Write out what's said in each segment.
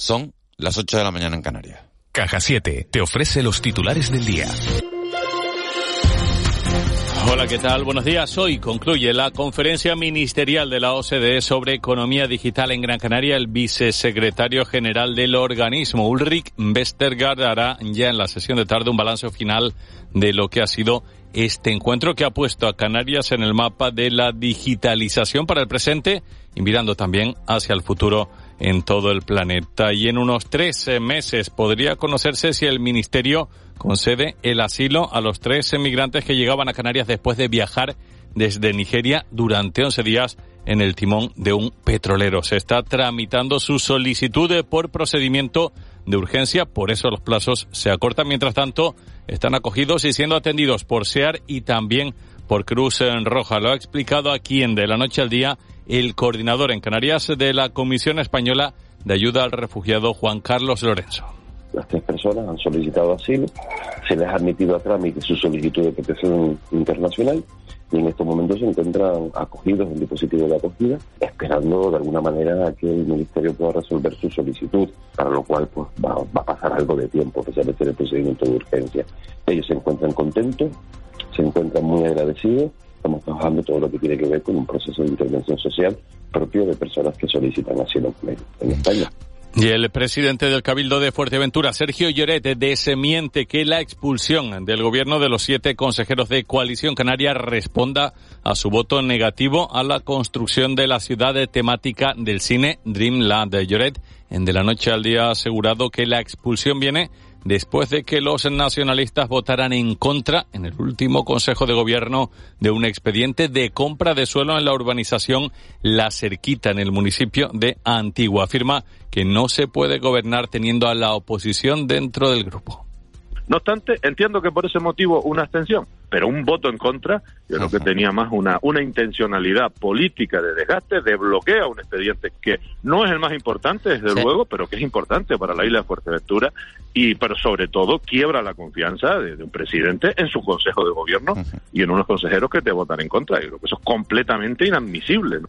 Son las 8 de la mañana en Canarias. Caja 7 te ofrece los titulares del día. Hola, ¿qué tal? Buenos días. Hoy concluye la conferencia ministerial de la OCDE sobre economía digital en Gran Canaria. El vicesecretario general del organismo, Ulrich Westergaard, hará ya en la sesión de tarde un balance final de lo que ha sido este encuentro que ha puesto a Canarias en el mapa de la digitalización para el presente y mirando también hacia el futuro en todo el planeta. Y en unos tres meses podría conocerse si el Ministerio concede el asilo a los tres emigrantes que llegaban a Canarias después de viajar desde Nigeria durante 11 días en el timón de un petrolero. Se está tramitando su solicitud por procedimiento de urgencia, por eso los plazos se acortan. Mientras tanto, están acogidos y siendo atendidos por SEAR y también por Cruz en Roja. Lo ha explicado aquí en De la Noche al Día el coordinador en Canarias de la Comisión Española de Ayuda al Refugiado, Juan Carlos Lorenzo. Las tres personas han solicitado asilo, se les ha admitido a trámite su solicitud de protección internacional y en estos momentos se encuentran acogidos en dispositivo de acogida, esperando de alguna manera a que el Ministerio pueda resolver su solicitud, para lo cual pues va, a pasar algo de tiempo, especialmente en el procedimiento de urgencia. Ellos se encuentran contentos, se encuentran muy agradecidos, estamos trabajando todo lo que tiene que ver con un proceso de intervención social propio de personas que solicitan asilo en España. Y el presidente del Cabildo de Fuerteventura, Sergio Lloret, desmiente que la expulsión del gobierno de los siete consejeros de Coalición Canaria responda a su voto negativo a la construcción de la ciudad de temática del cine Dreamland. Lloret, en De la Noche al Día, ha asegurado que la expulsión viene después de que los nacionalistas votaran en contra en el último Consejo de Gobierno de un expediente de compra de suelo en la urbanización La Cerquita en el municipio de Antigua. Afirma que no se puede gobernar teniendo a la oposición dentro del grupo. No obstante, entiendo que por ese motivo una abstención, pero un voto en contra, yo creo que tenía más una, una intencionalidad política de desgaste, de bloqueo a un expediente que no es el más importante, desde luego, pero que es importante para la isla de Fuerteventura y, pero sobre todo, quiebra la confianza de, un presidente en su consejo de gobierno y en unos consejeros que te votan en contra. Yo creo que eso es completamente inadmisible.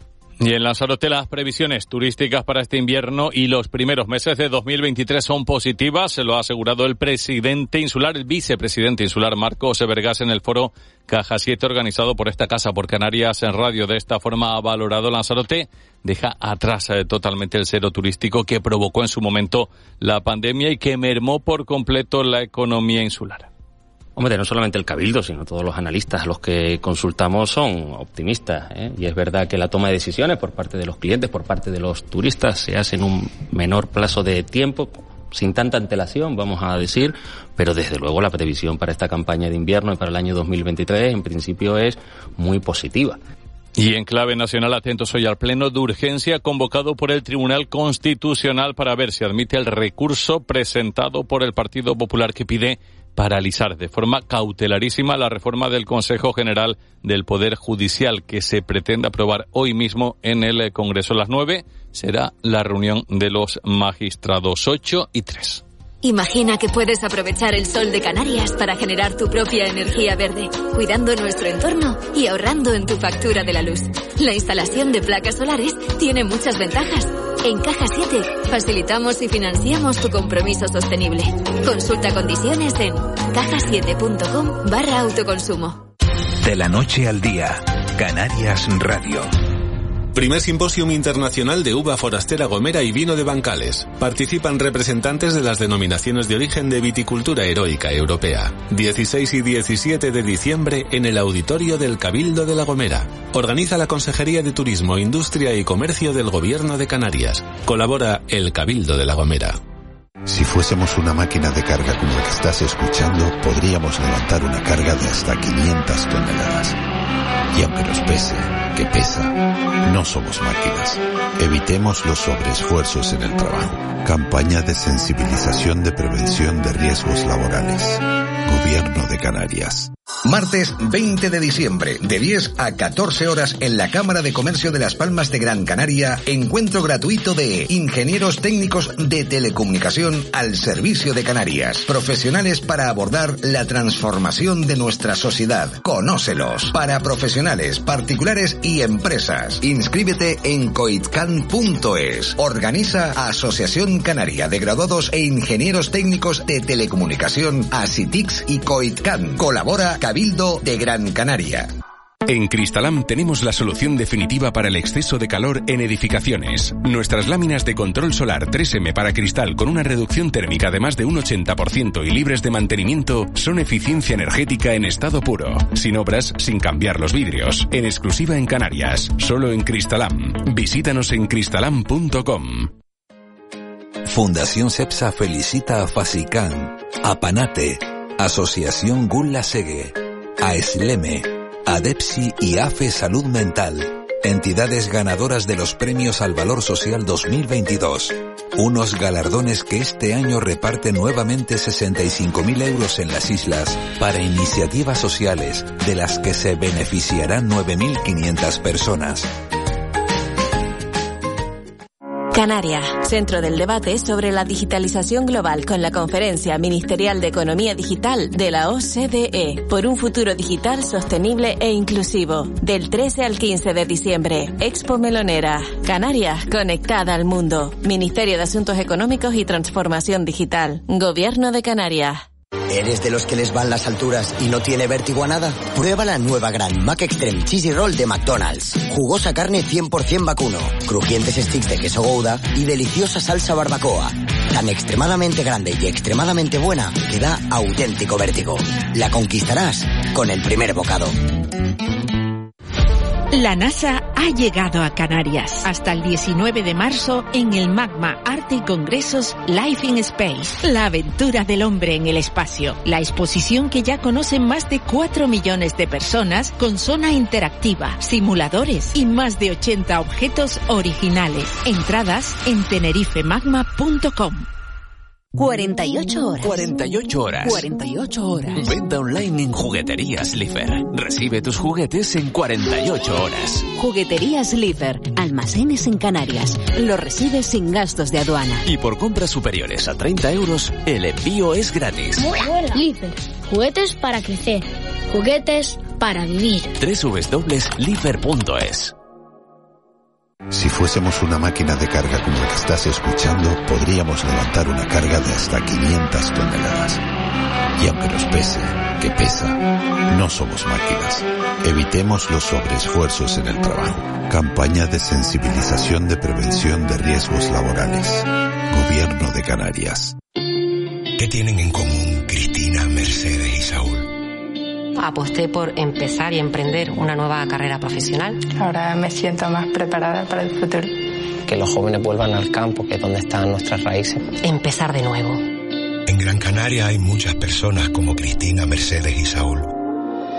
Y en Lanzarote las previsiones turísticas para este invierno y los primeros meses de 2023 son positivas, se lo ha asegurado el presidente insular, el vicepresidente insular Marcos Evergas en el foro Caja 7 organizado por esta casa por Canarias en radio. De esta forma ha valorado Lanzarote, deja atrás eh, totalmente el cero turístico que provocó en su momento la pandemia y que mermó por completo la economía insular. Hombre, no solamente el Cabildo, sino todos los analistas a los que consultamos son optimistas. ¿eh? Y es verdad que la toma de decisiones por parte de los clientes, por parte de los turistas, se hace en un menor plazo de tiempo, sin tanta antelación, vamos a decir, pero desde luego la previsión para esta campaña de invierno y para el año 2023 en principio es muy positiva. Y en clave nacional, atentos hoy al pleno de urgencia convocado por el Tribunal Constitucional para ver si admite el recurso presentado por el Partido Popular que pide paralizar de forma cautelarísima la reforma del Consejo General del Poder Judicial que se pretende aprobar hoy mismo en el Congreso. A las nueve será la reunión de los magistrados ocho y tres. Imagina que puedes aprovechar el sol de Canarias para generar tu propia energía verde, cuidando nuestro entorno y ahorrando en tu factura de la luz. La instalación de placas solares tiene muchas ventajas. En Caja 7 facilitamos y financiamos tu compromiso sostenible. Consulta condiciones en cajasiete.com barra autoconsumo. De la noche al día, Canarias Radio. Primer Simposium Internacional de Uva Forastera Gomera y Vino de Bancales. Participan representantes de las denominaciones de origen de viticultura heroica europea. 16 y 17 de diciembre en el auditorio del Cabildo de la Gomera. Organiza la Consejería de Turismo, Industria y Comercio del Gobierno de Canarias. Colabora el Cabildo de la Gomera. Si fuésemos una máquina de carga como la que estás escuchando, podríamos levantar una carga de hasta 500 toneladas. Y aunque nos pese, que pesa, no somos máquinas. Evitemos los sobreesfuerzos en el trabajo. Campaña de sensibilización de prevención de riesgos laborales. Gobierno de Canarias. Martes 20 de diciembre, de 10 a 14 horas en la Cámara de Comercio de Las Palmas de Gran Canaria, encuentro gratuito de ingenieros técnicos de telecomunicación al servicio de Canarias, profesionales para abordar la transformación de nuestra sociedad. Conócelos. Para profesionales, particulares y empresas. Inscríbete en coitcan.es. Organiza Asociación Canaria de Graduados e Ingenieros Técnicos de Telecomunicación, ASITIX y Coitcan. Colabora Cabildo de Gran Canaria. En Cristalam tenemos la solución definitiva para el exceso de calor en edificaciones. Nuestras láminas de control solar 3M para cristal con una reducción térmica de más de un 80% y libres de mantenimiento son eficiencia energética en estado puro, sin obras, sin cambiar los vidrios, en exclusiva en Canarias, solo en Cristalam. Visítanos en cristalam.com. Fundación CEPSA felicita a Fasicán, a Panate, Asociación Gulla Segue, a Esleme, ADEPSI y AFE Salud Mental, entidades ganadoras de los Premios al Valor Social 2022. Unos galardones que este año reparten nuevamente 65.000 euros en las islas para iniciativas sociales de las que se beneficiarán 9.500 personas. Canaria, centro del debate sobre la digitalización global con la Conferencia Ministerial de Economía Digital de la OCDE por un futuro digital sostenible e inclusivo. Del 13 al 15 de diciembre, Expo Melonera. Canarias, conectada al mundo. Ministerio de Asuntos Económicos y Transformación Digital. Gobierno de Canarias. ¿Eres de los que les van las alturas y no tiene vértigo a nada? Prueba la nueva gran Mac Extreme Cheesy Roll de McDonald's. Jugosa carne 100% vacuno, crujientes sticks de queso gouda y deliciosa salsa barbacoa. Tan extremadamente grande y extremadamente buena que da auténtico vértigo. La conquistarás con el primer bocado. La NASA ha llegado a Canarias hasta el 19 de marzo en el Magma Arte y Congresos Life in Space, la aventura del hombre en el espacio. La exposición que ya conocen más de 4 millones de personas con zona interactiva, simuladores y más de 80 objetos originales. Entradas en tenerifemagma.com. 48 horas. 48 horas. 48 horas. Venta online en Jugueterías Lifer. Recibe tus juguetes en 48 horas. Jugueterías Lifer. Almacenes en Canarias. Lo recibes sin gastos de aduana. Y por compras superiores a 30 euros, el envío es gratis. Lifer. Juguetes para crecer. Juguetes para vivir. www.lifer.es Si fuésemos una máquina de carga como la que estás escuchando, podríamos levantar una carga de hasta 500 toneladas. Y aunque nos pese, que pesa, no somos máquinas. Evitemos los sobreesfuerzos en el trabajo. Campaña de sensibilización de prevención de riesgos laborales. Gobierno de Canarias. ¿Qué tienen en común Aposté por empezar y emprender una nueva carrera profesional. Ahora me siento más preparada para el futuro. Que los jóvenes vuelvan al campo, que es donde están nuestras raíces. Empezar de nuevo. En Gran Canaria hay muchas personas como Cristina, Mercedes y Saúl.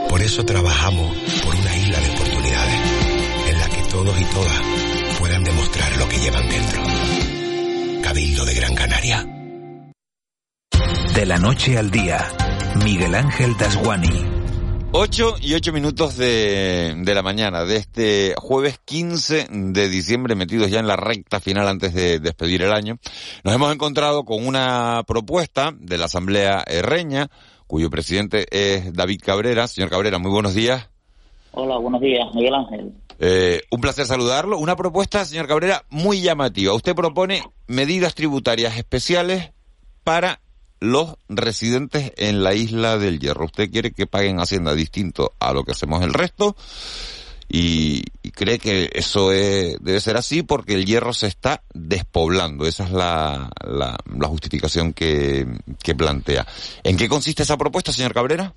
Por eso trabajamos por una isla de oportunidades en la que todos y todas puedan demostrar lo que llevan dentro. Cabildo de Gran Canaria. De la noche al día, Miguel Ángel Dasguani. 8 y 8 minutos de, de, la mañana de este jueves 15 de diciembre, metidos ya en la recta final antes de despedir el año. Nos hemos encontrado con una propuesta de la Asamblea Herreña, cuyo presidente es David Cabrera. Señor Cabrera, muy buenos días. Hola, buenos días, Miguel Ángel. Eh, un placer saludarlo. Una propuesta, señor Cabrera, muy llamativa. Usted propone medidas tributarias especiales para los residentes en la isla del Hierro. Usted quiere que paguen Hacienda distinto a lo que hacemos el resto y, cree que eso es, debe ser así porque el Hierro se está despoblando. Esa es la, la, justificación que plantea. ¿En qué consiste esa propuesta, señor Cabrera?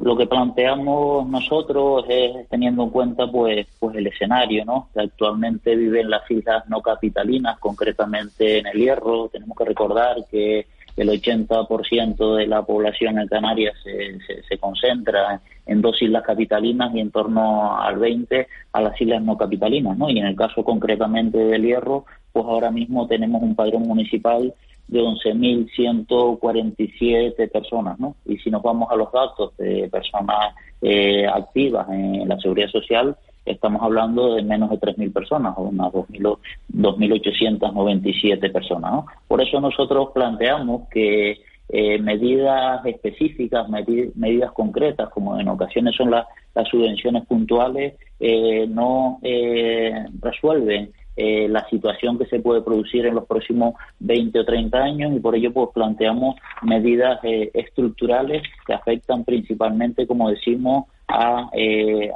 Lo que planteamos nosotros es teniendo en cuenta pues pues el escenario, ¿no? Que actualmente viven las islas no capitalinas, concretamente en el Hierro. Tenemos que recordar que el 80% de la población en Canarias se, se, se, concentra en dos islas capitalinas y en torno al 20 a las islas no capitalinas, ¿no? Y en el caso concretamente del Hierro, pues ahora mismo tenemos un padrón municipal de 11.147 personas, ¿no? Y si nos vamos a los datos de personas eh, activas en la seguridad social, estamos hablando de menos de 3.000 personas, o unas 2.897 personas, ¿no? Por eso nosotros planteamos que eh, medidas específicas, medidas concretas, como en ocasiones son las subvenciones puntuales, eh, no eh, resuelven la situación que se puede producir en los próximos 20 o 30 años y por ello pues planteamos medidas estructurales que afectan principalmente, como decimos, a,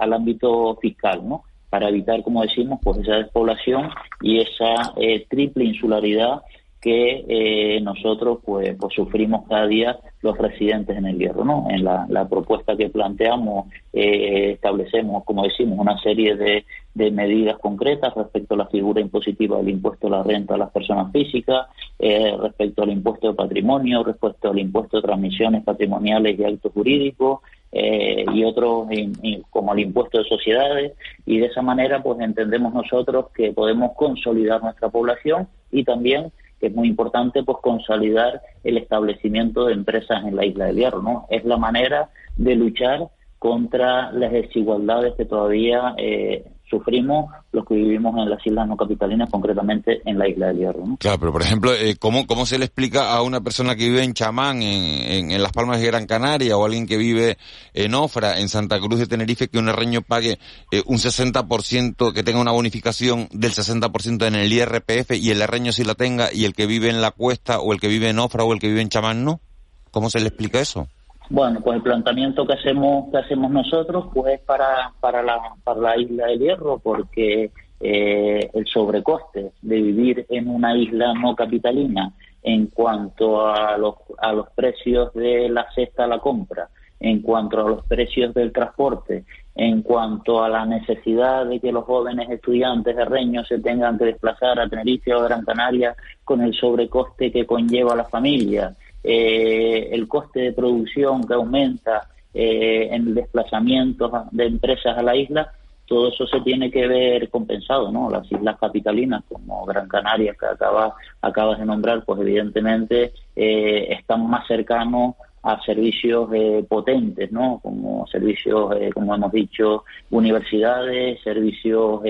al ámbito fiscal, ¿no? para evitar, como decimos, pues esa despoblación y esa triple insularidad que eh, nosotros pues, pues, sufrimos cada día los residentes en el hierro. En la, propuesta que planteamos eh, establecemos, como decimos, una serie de, medidas concretas respecto a la figura impositiva del impuesto a la renta a las personas físicas, eh, respecto al impuesto de patrimonio, respecto al impuesto de transmisiones patrimoniales y actos jurídicos, y otros como el impuesto de sociedades y de esa manera pues entendemos nosotros que podemos consolidar nuestra población y también es muy importante pues consolidar el establecimiento de empresas en la isla del Hierro, ¿no? Es la manera de luchar contra las desigualdades que todavía eh, sufrimos los que vivimos en las islas no capitalinas, concretamente en la isla del Hierro. Claro, pero por ejemplo, eh, ¿cómo, ¿cómo se le explica a una persona que vive en Chamán, en, en, Las Palmas de Gran Canaria, o alguien que vive en Ofra, en Santa Cruz de Tenerife, que un herreño pague eh, un 60%, que tenga una bonificación del 60% en el IRPF y el herreño sí la tenga, y el que vive en la cuesta, o el que vive en Ofra, o el que vive en Chamán no? ¿Cómo se le explica eso? Bueno, pues el planteamiento que hacemos que hacemos nosotros pues es para para la para la isla del Hierro porque eh, el sobrecoste de vivir en una isla no capitalina en cuanto a los a los precios de la cesta a la compra, en cuanto a los precios del transporte, en cuanto a la necesidad de que los jóvenes estudiantes de Reño se tengan que desplazar a Tenerife o Gran Canaria con el sobrecoste que conlleva la familia, eh, el coste de producción que aumenta eh, en el desplazamiento de empresas a la isla, todo eso se tiene que ver compensado, ¿no? Las islas capitalinas como Gran Canaria que acaba, acabas de nombrar, pues evidentemente eh, están más cercanos a servicios eh, potentes, ¿no? Como servicios, eh, como hemos dicho, universidades, servicios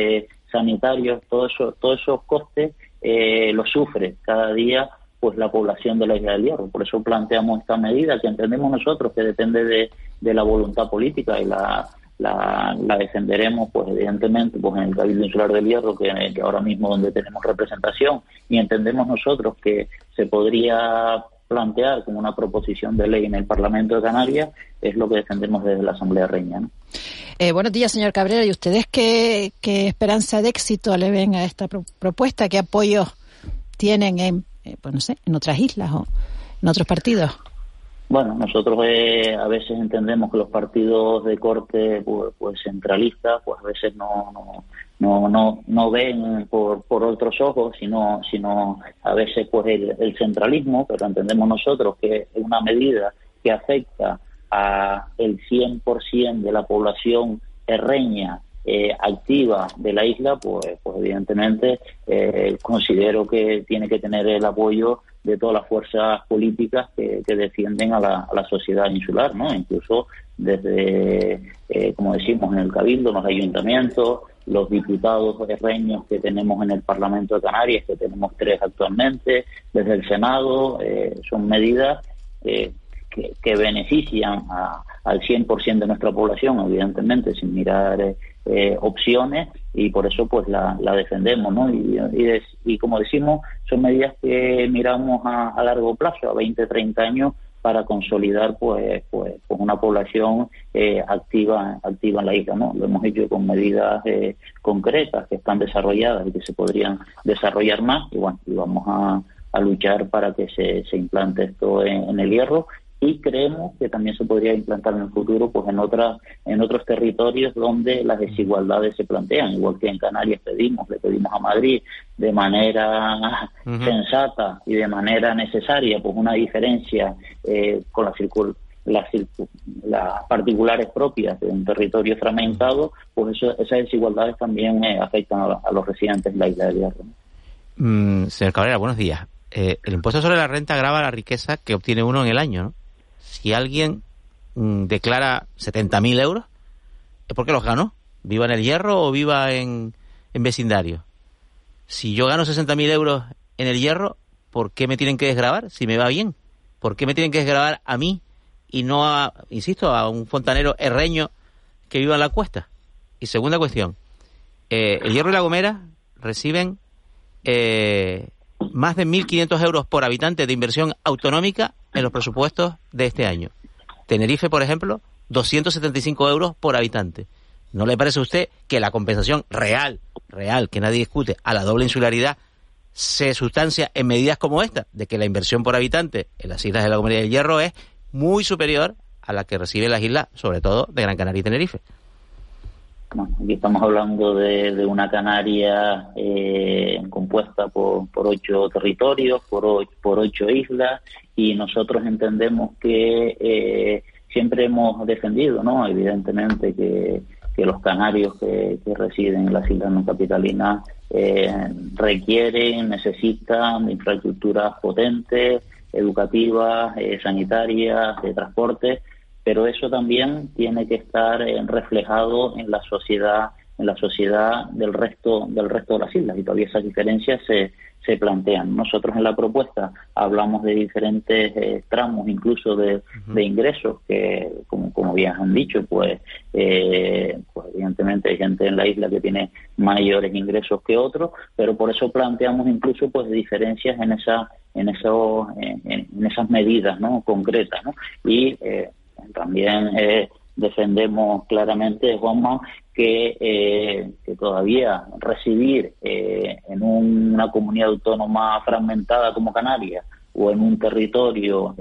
sanitarios, todo eso, todos esos costes los sufre cada día pues la población de la isla del Hierro. Por eso planteamos esta medida que entendemos nosotros que depende de, la voluntad política y la, la, defenderemos, pues evidentemente, pues en el Cabildo Insular del Hierro, que, ahora mismo donde tenemos representación, y entendemos nosotros que se podría plantear como una proposición de ley en el Parlamento de Canarias, es lo que defendemos desde la Asamblea Reina. Eh, buenos días, señor Cabrera. ¿Y ustedes qué, qué esperanza de éxito le ven a esta propuesta? ¿Qué apoyo tienen en eh, pues no sé, en otras islas o en otros partidos? Bueno, nosotros eh, a veces entendemos que los partidos de corte pues, pues centralistas, pues a veces no, no, no, no, ven por, por otros ojos, sino, sino a veces pues el, centralismo, pero entendemos nosotros que es una medida que afecta a el 100% de la población herreña eh, activa de la isla, pues, pues evidentemente eh, considero que tiene que tener el apoyo de todas las fuerzas políticas que, defienden a la, a la, sociedad insular, ¿no? Incluso desde, eh, como decimos, en el Cabildo, los ayuntamientos, los diputados reños que tenemos en el Parlamento de Canarias, que tenemos tres actualmente, desde el Senado, son medidas que, que, benefician a, al 100% de nuestra población, evidentemente, sin mirar eh, opciones y por eso pues la, defendemos, ¿no? Y, y, como decimos, son medidas que miramos a, largo plazo, a 20, 30 años, para consolidar pues pues, pues una población eh, activa activa en la isla no lo hemos hecho con medidas eh, concretas que están desarrolladas y que se podrían desarrollar más y bueno y vamos a, a luchar para que se, se implante esto en, el hierro y creemos que también se podría implantar en el futuro pues en otras en otros territorios donde las desigualdades se plantean igual que en Canarias pedimos le pedimos a Madrid de manera sensata y de manera necesaria pues una diferencia eh, con las las, particulares propias de un territorio fragmentado, pues eso, esas desigualdades también eh, afectan a, los residentes de la isla de Hierro. Mm, señor Cabrera, buenos días. eh, el impuesto sobre la renta grava la riqueza que obtiene uno en el año, ¿no? Si alguien mm, declara 70.000 euros, es porque los ganó, viva en el hierro o viva en, vecindario. Si yo gano 60.000 euros en el hierro, ¿por qué me tienen que desgravar si me va bien? ¿Por qué me tienen que desgravar a mí y no a, insisto, a un fontanero herreño que viva en la cuesta? Y segunda cuestión, eh, el Hierro y la Gomera reciben eh, más de 1.500 euros por habitante de inversión autonómica en los presupuestos de este año. Tenerife, por ejemplo, 275 euros por habitante. ¿No le parece a usted que la compensación real, real, que nadie discute, a la doble insularidad se sustancia en medidas como esta, de que la inversión por habitante en las islas de la Comunidad del Hierro es muy superior a la que reciben las islas, sobre todo de Gran Canaria y Tenerife? Aquí estamos hablando de, una Canaria eh, compuesta por, ocho territorios, por ocho, islas, y nosotros entendemos que eh, siempre hemos defendido, ¿no? Evidentemente que, los canarios que, residen en las islas no capitalinas eh, requieren, necesitan infraestructuras potentes, educativas, sanitarias, de transporte, pero eso también tiene que estar eh, reflejado en la sociedad en la sociedad del resto del resto de las islas y todavía esas diferencias se, se plantean. Nosotros en la propuesta hablamos de diferentes eh, tramos, incluso de, ingresos, que como, como bien han dicho, pues, eh, pues evidentemente hay gente en la isla que tiene mayores ingresos que otros, pero por eso planteamos incluso pues diferencias en esa en eso en, esas medidas no concretas, ¿no? y también eh, defendemos claramente, Juanma, que, eh, que todavía recibir eh, en una comunidad autónoma fragmentada como Canarias o en un territorio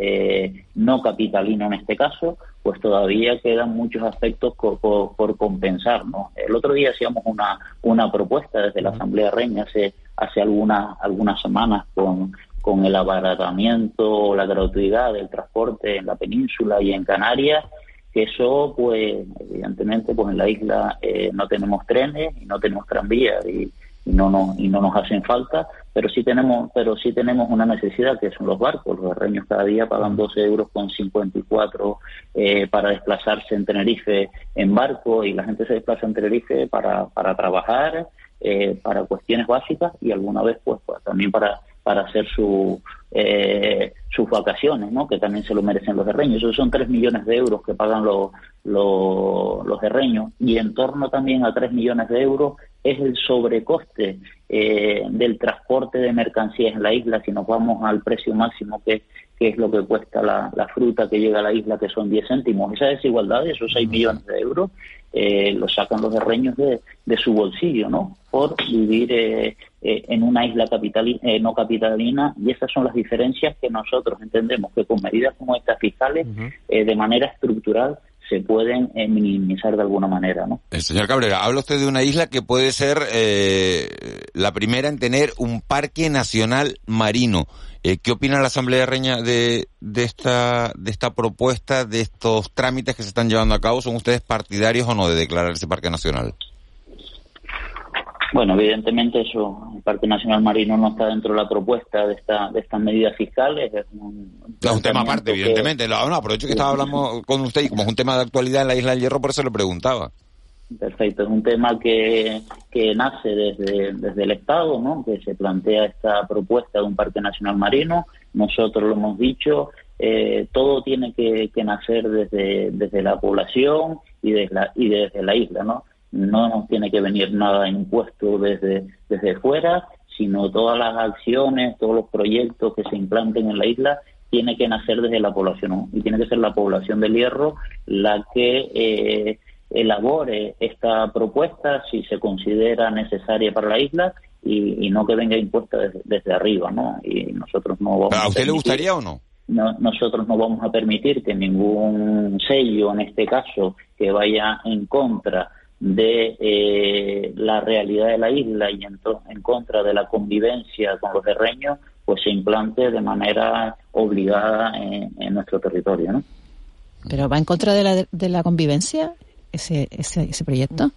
no capitalino en este caso, pues todavía quedan muchos aspectos por, compensar. ¿no? El otro día hacíamos una, una propuesta desde la Asamblea Reña hace, hace algunas, algunas semanas con, con el abaratamiento o la gratuidad del transporte en la península y en Canarias, que eso, pues, evidentemente, pues en la isla eh, no tenemos trenes y no tenemos tranvías y, no nos y no nos hacen falta, pero sí tenemos, pero sí tenemos una necesidad que son los barcos. Los herreños cada día pagan 12 euros con 54 eh, para desplazarse en Tenerife en barco y la gente se desplaza en Tenerife para para trabajar, eh, para cuestiones básicas y alguna vez pues, pues también para para hacer su, eh, sus vacaciones, ¿no? que también se lo merecen los herreños. Esos son 3 millones de euros que pagan los, los, los herreños y en torno también a 3 millones de euros es el sobrecoste eh, del transporte de mercancías en la isla si nos vamos al precio máximo que, que es lo que cuesta la, la, fruta que llega a la isla que son 10 céntimos. Esa desigualdad, esos 6 millones de euros, eh, lo sacan los herreños de, de su bolsillo, ¿no? Por vivir eh, eh, en una isla capital, eh, no capitalina y esas son las diferencias que nosotros entendemos que con medidas como estas fiscales, eh, de manera estructural, se pueden minimizar de alguna manera, ¿no? señor Cabrera, habla usted de una isla que puede ser la primera en tener un parque nacional marino. ¿Qué opina la Asamblea de Reña de, de, esta, de esta propuesta, de estos trámites que se están llevando a cabo? ¿Son ustedes partidarios o no de declarar ese parque nacional? Bueno, evidentemente eso, el Parque Nacional Marino no está dentro de la propuesta de, esta, de estas medidas fiscales. Es un, tema aparte, evidentemente. No, aprovecho que estaba hablando con usted y como es un tema de actualidad en la Isla del Hierro, por eso le preguntaba. Perfecto, es un tema que, que nace desde, desde el Estado, ¿no? que se plantea esta propuesta de un Parque Nacional Marino. Nosotros lo hemos dicho, eh, todo tiene que, que nacer desde, desde la población y desde la, y desde la isla, ¿no? no nos tiene que venir nada impuesto desde, desde fuera, sino todas las acciones, todos los proyectos que se implanten en la isla tiene que nacer desde la población y tiene que ser la población del Hierro la que eh, elabore esta propuesta si se considera necesaria para la isla y, no que venga impuesta desde, arriba, ¿no? Y nosotros no vamos ¿A usted le gustaría o no? no? Nosotros no vamos a permitir que ningún sello, en este caso, que vaya en contra de eh, la realidad de la isla y en, en, contra de la convivencia con los terreños, pues se implante de manera obligada en, nuestro territorio. ¿no? ¿Pero va en contra de la, de la convivencia ese, ese, ese proyecto?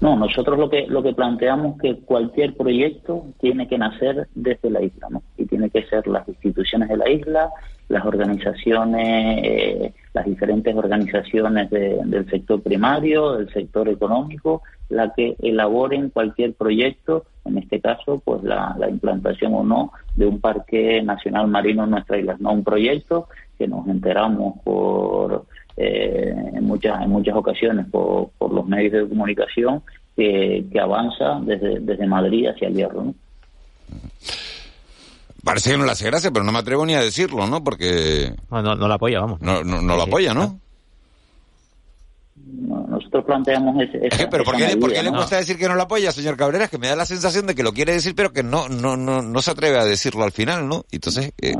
No, nosotros lo que lo que planteamos que cualquier proyecto tiene que nacer desde la isla, ¿no? Y tiene que ser las instituciones de la isla, las organizaciones, eh, las diferentes organizaciones del sector primario, del sector económico, la que elaboren cualquier proyecto, en este caso, pues la, implantación o no de un parque nacional marino en nuestra isla, no un proyecto que nos enteramos por eh, en muchas en muchas ocasiones por, por los medios de comunicación que, que avanza desde, desde Madrid hacia el Hierro. ¿no? Parece que no le hace gracia, pero no me atrevo ni a decirlo, ¿no? Porque... No, no, lo apoya, vamos. No, no, no lo apoya, ¿no? nosotros planteamos ese... ¿Pero por qué, ¿por qué le cuesta decir que no lo apoya, señor Cabrera? Es que me da la sensación de que lo quiere decir, pero que no no no, no se atreve a decirlo al final, ¿no? Entonces... Eh,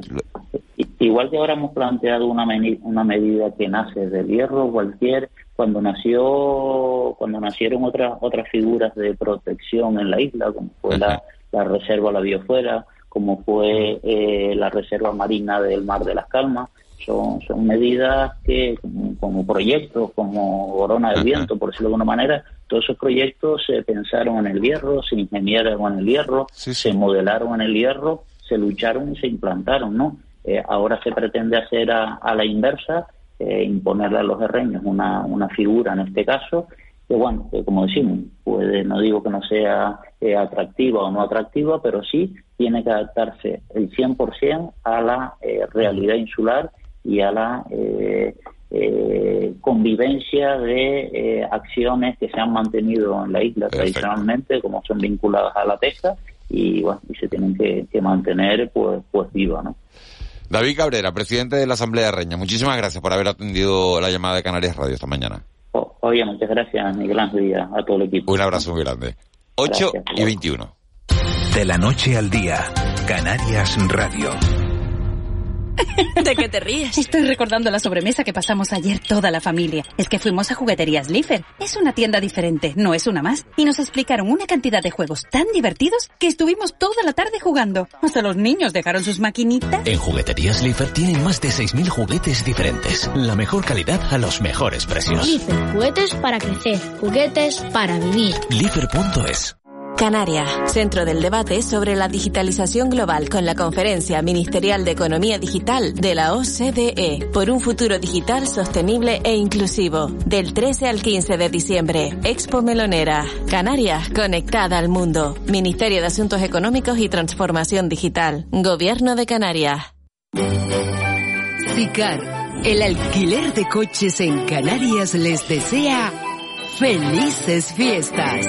igual que ahora hemos planteado una, una medida que nace del hierro, cualquier cuando nació cuando nacieron otras otras figuras de protección en la isla como fue la, la reserva la biofuera como fue eh, la reserva marina del mar de las calmas son, son medidas que como, proyectos como Corona del Viento por decirlo de alguna manera todos esos proyectos se pensaron en el hierro se ingenieron en el hierro se modelaron en el hierro se lucharon y se implantaron no eh, ahora se pretende hacer a, a la inversa eh, imponerle a los herreños una, una figura en este caso, que bueno, que como decimos, puede, no digo que no sea eh, atractiva o no atractiva, pero sí tiene que adaptarse el 100% a la eh, realidad insular y a la convivencia de acciones que se han mantenido en la isla tradicionalmente, como son vinculadas a la pesca, y bueno, y se tienen que, que mantener pues, pues viva, ¿no? David Cabrera, presidente de la Asamblea de Reña, muchísimas gracias por haber atendido la llamada de Canarias Radio esta mañana. oye, muchas gracias, Miguel Ángel, y a, todo el equipo. Un abrazo muy grande. 8 y 21. De la noche al día, Canarias Radio. ¿De qué te ríes? Estoy recordando la sobremesa que pasamos ayer toda la familia. Es que fuimos a Jugueterías Lifer. Es una tienda diferente, no es una más. Y nos explicaron una cantidad de juegos tan divertidos que estuvimos toda la tarde jugando. Hasta los niños dejaron sus maquinitas. En Jugueterías Lifer tienen más de 6.000 juguetes diferentes. La mejor calidad a los mejores precios. Lifer, juguetes para crecer, juguetes para vivir. Lifer.es Canaria, centro del debate sobre la digitalización global con la Conferencia Ministerial de Economía Digital de la OCDE por un futuro digital sostenible e inclusivo. Del 13 al 15 de diciembre, Expo Melonera. Canarias, conectada al mundo. Ministerio de Asuntos Económicos y Transformación Digital. Gobierno de Canarias. SICAR, el alquiler de coches en Canarias les desea felices fiestas.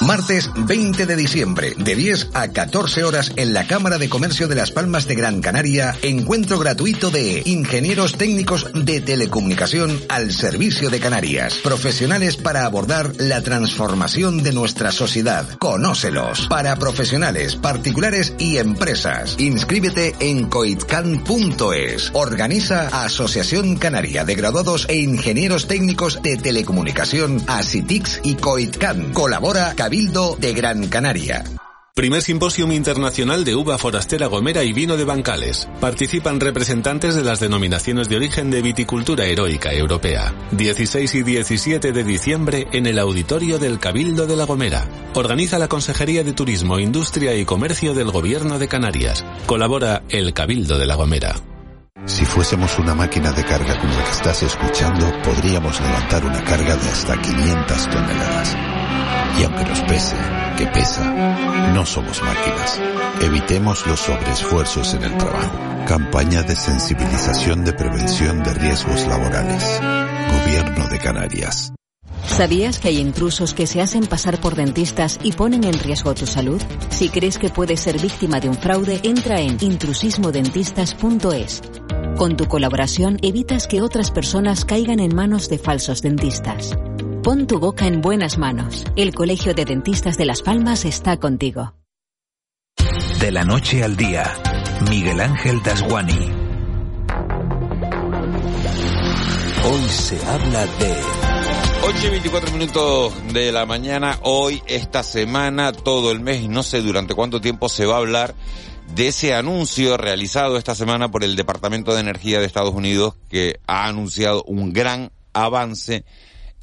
Martes 20 de diciembre, de 10 a 14 horas en la Cámara de Comercio de Las Palmas de Gran Canaria, encuentro gratuito de ingenieros técnicos de telecomunicación al servicio de Canarias, profesionales para abordar la transformación de nuestra sociedad. Conócelos. Para profesionales, particulares y empresas. Inscríbete en coitcan.es. Organiza Asociación Canaria de Graduados e Ingenieros Técnicos de Telecomunicación, ASITIX y Coitcan. Colabora Cabildo de Gran Canaria. Primer Simposium Internacional de Uva Forastera Gomera y Vino de Bancales. Participan representantes de las denominaciones de origen de viticultura heroica europea. 16 y 17 de diciembre en el auditorio del Cabildo de la Gomera. Organiza la Consejería de Turismo, Industria y Comercio del Gobierno de Canarias. Colabora el Cabildo de la Gomera. Si fuésemos una máquina de carga como la que estás escuchando, podríamos levantar una carga de hasta 500 toneladas. Y aunque nos pese, que pesa, no somos máquinas. Evitemos los sobreesfuerzos en el trabajo. Campaña de sensibilización de prevención de riesgos laborales. Gobierno de Canarias. ¿Sabías que hay intrusos que se hacen pasar por dentistas y ponen en riesgo tu salud? Si crees que puedes ser víctima de un fraude, entra en intrusismodentistas.es. Con tu colaboración evitas que otras personas caigan en manos de falsos dentistas. Pon tu boca en buenas manos. El Colegio de Dentistas de Las Palmas está contigo. De la noche al día, Miguel Ángel Dasguani. Hoy se habla de... 8 y 24 minutos de la mañana, hoy, esta semana, todo el mes, y no sé durante cuánto tiempo se va a hablar de ese anuncio realizado esta semana por el Departamento de Energía de Estados Unidos que ha anunciado un gran avance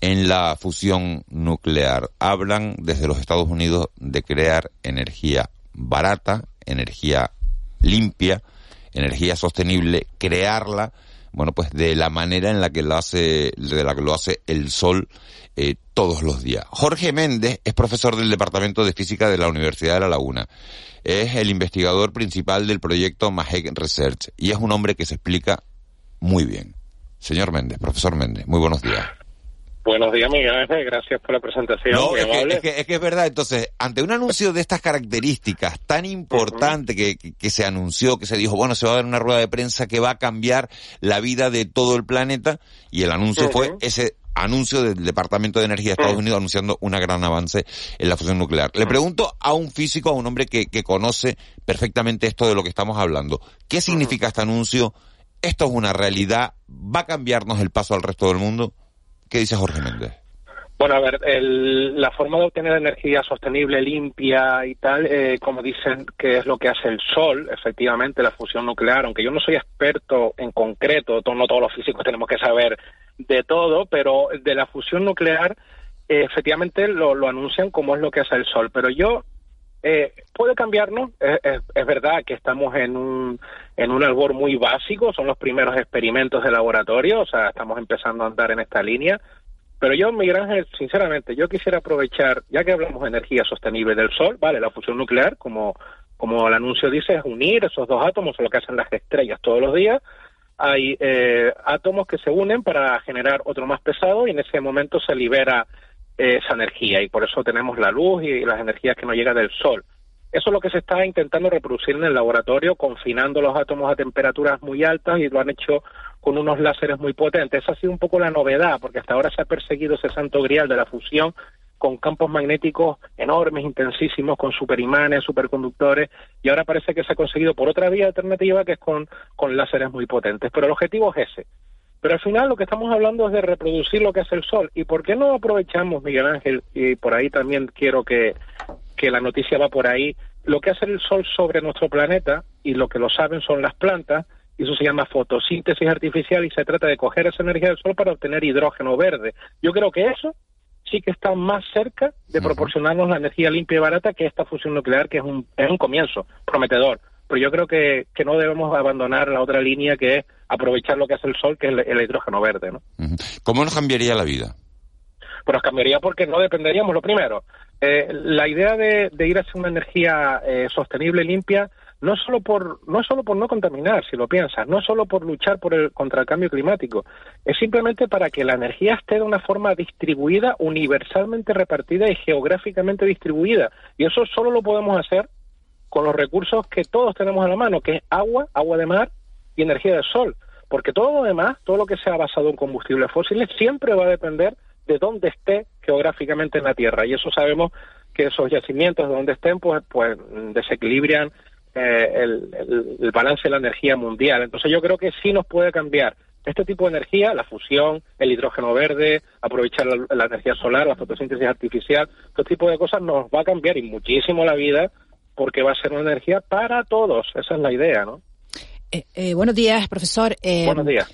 en la fusión nuclear. Hablan desde los Estados Unidos de crear energía barata energía limpia, energía sostenible, crearla, bueno, pues de la manera en la que lo hace, de la que lo hace el sol eh, todos los días. Jorge Méndez es profesor del Departamento de Física de la Universidad de La Laguna. Es el investigador principal del proyecto Mahek Research y es un hombre que se explica muy bien. Señor Méndez, profesor Méndez, muy buenos días. Buenos días, Miguel. Gracias por la presentación. No, es que, es, que, es, verdad. Entonces, ante un anuncio de estas características tan importante que, que, se anunció, que se dijo, bueno, se va a dar una rueda de prensa que va a cambiar la vida de todo el planeta, y el anuncio fue ese anuncio del Departamento de Energía de Estados Unidos anunciando un gran avance en la fusión nuclear. Le pregunto a un físico, a un hombre que, que conoce perfectamente esto de lo que estamos hablando, ¿qué significa este anuncio? ¿Esto es una realidad? ¿Va a cambiarnos el paso al resto del mundo? ¿Qué dice Jorge Méndez? Bueno, a ver, la forma de obtener energía sostenible, limpia y tal, eh, como dicen que es lo que hace el Sol, efectivamente, la fusión nuclear, aunque yo no soy experto en concreto, no todos los físicos tenemos que saber de todo, pero de la fusión nuclear, eh, efectivamente lo, lo, anuncian como es lo que hace el Sol. Pero yo eh, puede cambiarnos, es, es, verdad que estamos en un, en un albor muy básico, son los primeros experimentos de laboratorio, o sea, estamos empezando a andar en esta línea, pero yo, Miguel Ángel, sinceramente, yo quisiera aprovechar, ya que hablamos de energía sostenible del Sol, vale, la fusión nuclear, como, como el anuncio dice, es unir esos dos átomos, lo que hacen las estrellas todos los días, hay eh, átomos que se unen para generar otro más pesado y en ese momento se libera esa energía y por eso tenemos la luz y las energías que nos llegan del sol. Eso es lo que se está intentando reproducir en el laboratorio, confinando los átomos a temperaturas muy altas y lo han hecho con unos láseres muy potentes. Esa ha sido un poco la novedad, porque hasta ahora se ha perseguido ese santo grial de la fusión con campos magnéticos enormes, intensísimos, con superimanes, superconductores, y ahora parece que se ha conseguido por otra vía alternativa que es con, con láseres muy potentes. Pero el objetivo es ese, pero al final lo que estamos hablando es de reproducir lo que es el Sol. ¿Y por qué no aprovechamos, Miguel Ángel, y por ahí también quiero que, que la noticia va por ahí, lo que hace el Sol sobre nuestro planeta, y lo que lo saben son las plantas, y eso se llama fotosíntesis artificial, y se trata de coger esa energía del Sol para obtener hidrógeno verde. Yo creo que eso sí que está más cerca de proporcionarnos la energía limpia y barata que esta fusión nuclear, que es un, es un comienzo prometedor pero yo creo que, que no debemos abandonar la otra línea que es aprovechar lo que hace el sol, que es el, hidrógeno verde. ¿no? ¿Cómo nos cambiaría la vida? Pues nos cambiaría porque no dependeríamos, lo primero, eh, la idea de, ir hacia una energía eh, sostenible limpia no solo por no solo por no contaminar, si lo piensas, no solo por luchar por el, contra el cambio climático, es simplemente para que la energía esté de una forma distribuida, universalmente repartida y geográficamente distribuida. Y eso solo lo podemos hacer con los recursos que todos tenemos a la mano, que es agua, agua de mar y energía del sol. Porque todo lo demás, todo lo que sea basado en combustibles fósiles, siempre va a depender de dónde esté geográficamente en la Tierra. Y eso sabemos que esos yacimientos de donde estén, pues, pues desequilibran eh, el, balance de la energía mundial. Entonces yo creo que sí nos puede cambiar este tipo de energía, la fusión, el hidrógeno verde, aprovechar la, la energía solar, la fotosíntesis artificial, este tipo de cosas nos va a cambiar y muchísimo la vida porque va a ser una energía para todos. Esa es la idea, ¿no? Eh, eh, buenos días, profesor. Eh, buenos días.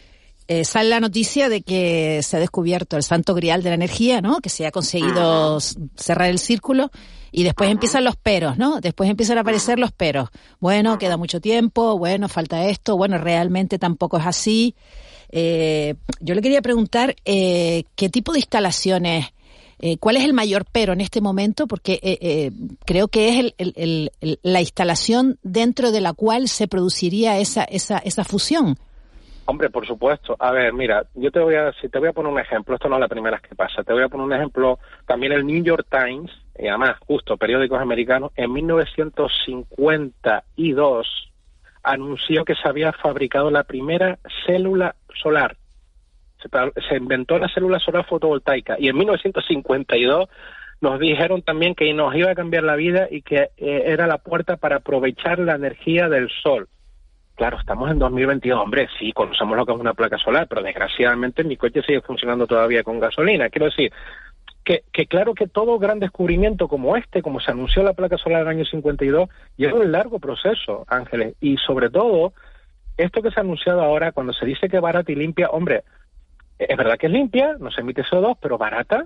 sale la noticia de que se ha descubierto el santo grial de la energía, ¿no? Que se ha conseguido cerrar el círculo y después empiezan los peros, ¿no? Después empiezan a aparecer los peros. Bueno, queda mucho tiempo, bueno, falta esto, bueno, realmente tampoco es así. yo le quería preguntar qué tipo de instalaciones eh, ¿Cuál es el mayor pero en este momento? Porque eh, eh, creo que es el, la instalación dentro de la cual se produciría esa, esa, esa fusión. Hombre, por supuesto. A ver, mira, yo te voy a, si te voy a poner un ejemplo, esto no es la primera vez que pasa, te voy a poner un ejemplo, también el New York Times, y además, justo, periódicos americanos, en 1952 anunció que se había fabricado la primera célula solar se, inventó la célula solar fotovoltaica y en 1952 nos dijeron también que nos iba a cambiar la vida y que eh, era la puerta para aprovechar la energía del sol. Claro, estamos en 2022, hombre, sí, conocemos lo que es una placa solar, pero desgraciadamente mi coche sigue funcionando todavía con gasolina. Quiero decir, que, claro que todo gran descubrimiento como este, como se anunció la placa solar en el año 52, lleva un largo proceso, Ángeles, y sobre todo, esto que se ha anunciado ahora, cuando se dice que barata y limpia, hombre, es verdad que es limpia, no se emite CO2, pero barata.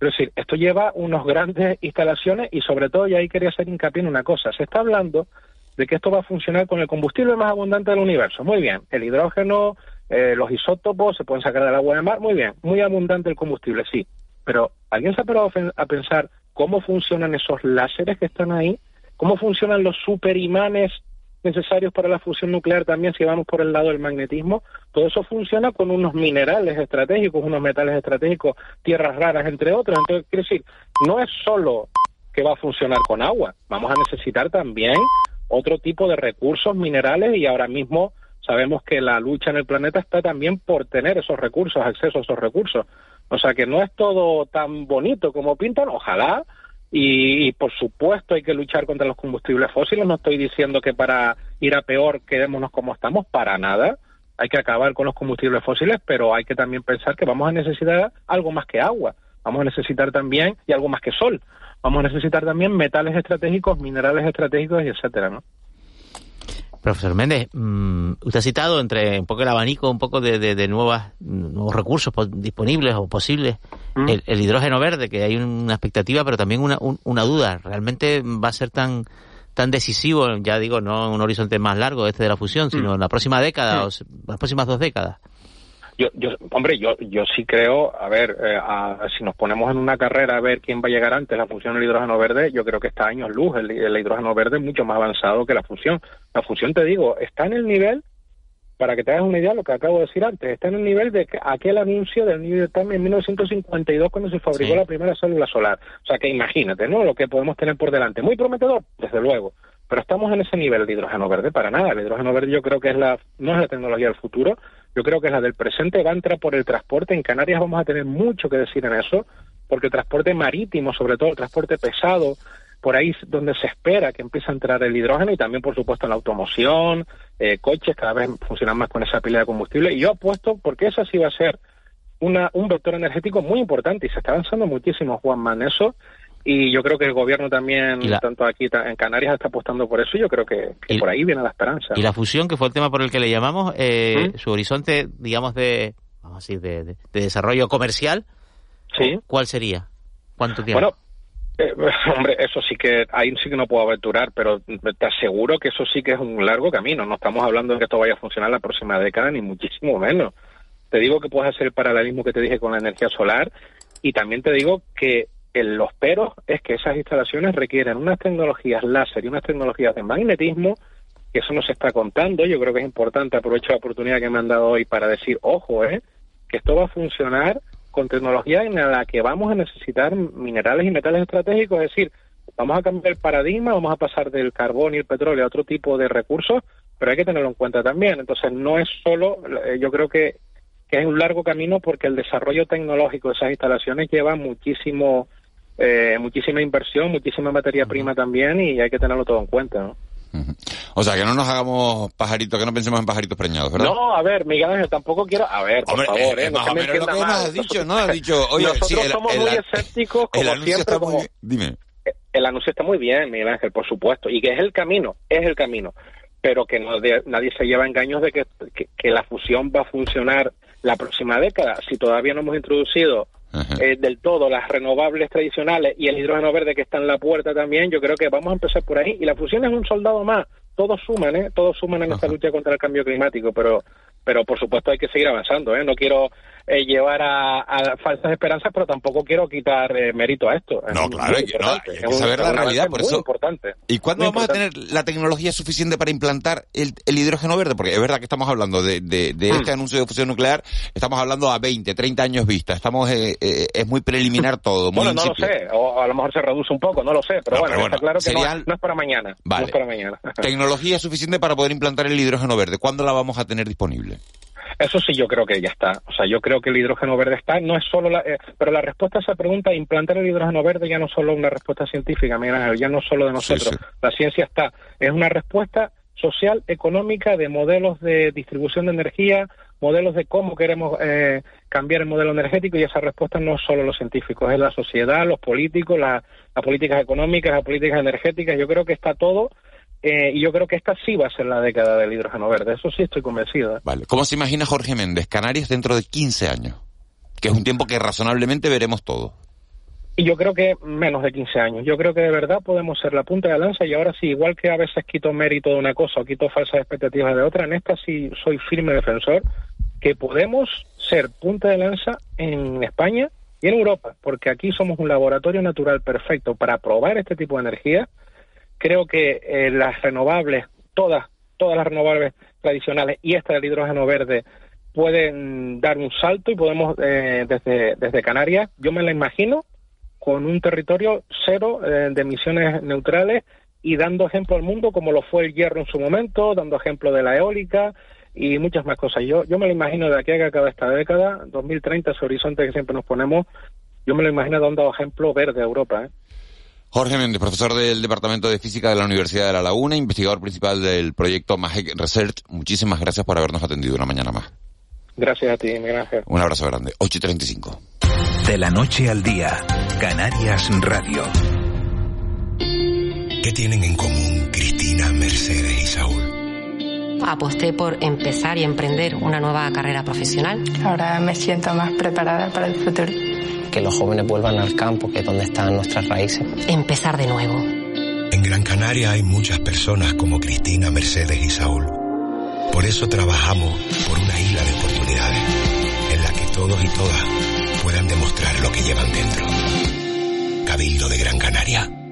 Es decir, esto lleva unas grandes instalaciones y sobre todo, y ahí quería hacer hincapié en una cosa, se está hablando de que esto va a funcionar con el combustible más abundante del universo. Muy bien, el hidrógeno, eh, los isótopos se pueden sacar del agua de mar, muy bien, muy abundante el combustible, sí. Pero ¿alguien se ha parado a pensar cómo funcionan esos láseres que están ahí? ¿Cómo funcionan los superimanes necesarios para la fusión nuclear también si vamos por el lado del magnetismo? Todo eso funciona con unos minerales estratégicos, unos metales estratégicos, tierras raras, entre otros. Entonces, quiero decir, no es solo que va a funcionar con agua, vamos a necesitar también otro tipo de recursos minerales y ahora mismo sabemos que la lucha en el planeta está también por tener esos recursos, acceso a esos recursos. O sea que no es todo tan bonito como pintan, ojalá, y, por supuesto hay que luchar contra los combustibles fósiles. No estoy diciendo que para ir a peor quedémonos como estamos, para nada. Hay que acabar con los combustibles fósiles, pero hay que también pensar que vamos a necesitar algo más que agua. Vamos a necesitar también, y algo más que sol, vamos a necesitar también metales estratégicos, minerales estratégicos y etcétera, ¿no? Profesor Méndez, mm, usted ha citado entre un poco el abanico, un poco de, de, nuevas, nuevos recursos disponibles o posibles, mm. el, hidrógeno verde, que hay una expectativa, pero también una, una duda. ¿Realmente va a ser tan tan decisivo, ya digo, no en un horizonte más largo este de la fusión, sino mm. en la próxima década o las próximas dos décadas? Yo, yo, hombre, yo, yo sí creo, a ver, eh, si nos ponemos en una carrera a ver quién va a llegar antes, la fusión del hidrógeno verde, yo creo que está años luz. El, hidrógeno verde es mucho más avanzado que la fusión. La fusión, te digo, está en el nivel, para que te hagas una idea lo que acabo de decir antes, está en el nivel de aquel anuncio del New York Times en 1952 cuando se fabricó la primera célula solar. O sea que imagínate, ¿no? Lo que podemos tener por delante. Muy prometedor, desde luego. Pero estamos en ese nivel de hidrógeno verde para nada. El hidrógeno verde yo creo que es la, no es la tecnología del futuro, yo creo que es la del presente, va a entrar por el transporte. En Canarias vamos a tener mucho que decir en eso, porque el transporte marítimo, sobre todo el transporte pesado, por ahí es donde se espera que empiece a entrar el hidrógeno y también, por supuesto, en la automoción, eh, coches cada vez funcionan más con esa pila de combustible. Y yo apuesto porque esa sí va a ser una, un vector energético muy importante y se está avanzando muchísimo, Juanma, en eso y yo creo que el gobierno también, tanto aquí en Canarias, está apostando por eso y yo creo que, por ahí viene la esperanza. Y la fusión, que fue el tema por el que le llamamos, eh, ¿Mm? su horizonte, digamos, de, vamos a decir, de, desarrollo comercial, ¿Sí? ¿cuál sería? ¿Cuánto tiempo? Bueno, eh, hombre, eso sí que, ahí sí que no puedo aventurar, pero te aseguro que eso sí que es un largo camino. No estamos hablando de que esto vaya a funcionar la próxima década, ni muchísimo menos. Te digo que puedes hacer el paralelismo que te dije con la energía solar y también te digo que los peros es que esas instalaciones requieren unas tecnologías láser y unas tecnologías de magnetismo, que eso no se está contando. Yo creo que es importante, aprovecho la oportunidad que me han dado hoy para decir, ojo, eh, que esto va a funcionar con tecnología en la que vamos a necesitar minerales y metales estratégicos, es decir, vamos a cambiar el paradigma, vamos a pasar del carbón y el petróleo a otro tipo de recursos, pero hay que tenerlo en cuenta también. Entonces, no es solo, eh, yo creo que, que es un largo camino porque el desarrollo tecnológico de esas instalaciones lleva muchísimo eh, muchísima inversión, muchísima materia prima también y hay que tenerlo todo en cuenta, ¿no? O sea, que no nos hagamos pajaritos, que no pensemos en pajaritos preñados, ¿verdad? No, a ver, Miguel Ángel, tampoco quiero... A ver, por favor, ¿eh? No más o menos lo que nos has dicho, ¿no? Has dicho, oye, nosotros sí, somos muy escépticos, como el siempre, está como... muy... Dime. El anuncio está muy bien, Miguel Ángel, por supuesto, y que es el camino, es el camino, pero que no nadie se lleva engaños de que, que la fusión va a funcionar la próxima década. Si todavía no hemos introducido eh, del todo las renovables tradicionales y el hidrógeno verde que está en la puerta también, yo creo que vamos a empezar por ahí. Y la fusión es un soldado más. Todos suman, ¿eh? Todos suman en esta lucha contra el cambio climático, pero pero por supuesto hay que seguir avanzando. ¿eh? No quiero eh, llevar a, falsas esperanzas, pero tampoco quiero quitar eh, mérito a esto. No, claro, hay que, saber la realidad, por eso. Importante, ¿Y cuándo vamos a tener la tecnología suficiente para implantar el, hidrógeno verde? Porque es verdad que estamos hablando de, de, hmm. este anuncio de fusión nuclear, estamos hablando a 20, 30 años vista, estamos eh, es muy preliminar todo. Muy bueno, no lo sé, o a lo mejor se reduce un poco, no lo sé, pero, bueno, está claro que no, es para mañana. No es para mañana. tecnología suficiente para poder implantar el hidrógeno verde. ¿Cuándo la vamos a tener disponible? Eso sí, yo creo que ya está. O sea, yo creo que el hidrógeno verde está. No es solo la, eh, pero la respuesta a esa pregunta, implantar el hidrógeno verde, ya no es solo una respuesta científica, mira, ya no solo de nosotros. La ciencia está. Es una respuesta social, económica, de modelos de distribución de energía, modelos de cómo queremos eh, cambiar el modelo energético y esa respuesta no es solo los científicos, es la sociedad, los políticos, las políticas económicas, las políticas energéticas. Yo creo que está todo eh, y yo creo que esta sí va a ser la década del hidrógeno verde. Eso sí estoy convencido. ¿eh? Vale. ¿Cómo se imagina Jorge Méndez Canarias dentro de 15 años? Que es un tiempo que razonablemente veremos todo. Y yo creo que menos de 15 años. Yo creo que de verdad podemos ser la punta de lanza y ahora sí, igual que a veces quito mérito de una cosa o quito falsas expectativas de otra, en esta sí soy firme defensor que podemos ser punta de lanza en España y en Europa, porque aquí somos un laboratorio natural perfecto para probar este tipo de energía. Creo que eh, las renovables, todas, todas las renovables tradicionales y esta del hidrógeno verde pueden dar un salto y podemos eh, desde, desde Canarias, yo me la imagino con un territorio cero eh, de emisiones neutrales y dando ejemplo al mundo como lo fue el hierro en su momento, dando ejemplo de la eólica y muchas más cosas. Yo, yo me lo imagino de aquí a que acabe esta década, 2030, ese horizonte que siempre nos ponemos, yo me lo imagino dando ejemplo verde a Europa. ¿eh? Jorge Méndez, profesor del Departamento de Física de la Universidad de La Laguna, investigador principal del proyecto Magic Research. Muchísimas gracias por habernos atendido una mañana más. Gracias a ti, Miguel Ángel. Un abrazo grande. 8 y 35. De la noche al día, Canarias Radio. ¿Qué tienen en común Cristina, Mercedes y Saúl? Aposté por empezar y emprender una nueva carrera profesional. Ahora me siento más preparada para el futuro. Que los jóvenes vuelvan al campo, que es donde están nuestras raíces. Empezar de nuevo. En Gran Canaria hay muchas personas como Cristina, Mercedes y Saúl. Por eso trabajamos por una isla de oportunidades en la que todos y todas puedan demostrar lo que llevan dentro. Cabildo de Gran Canaria.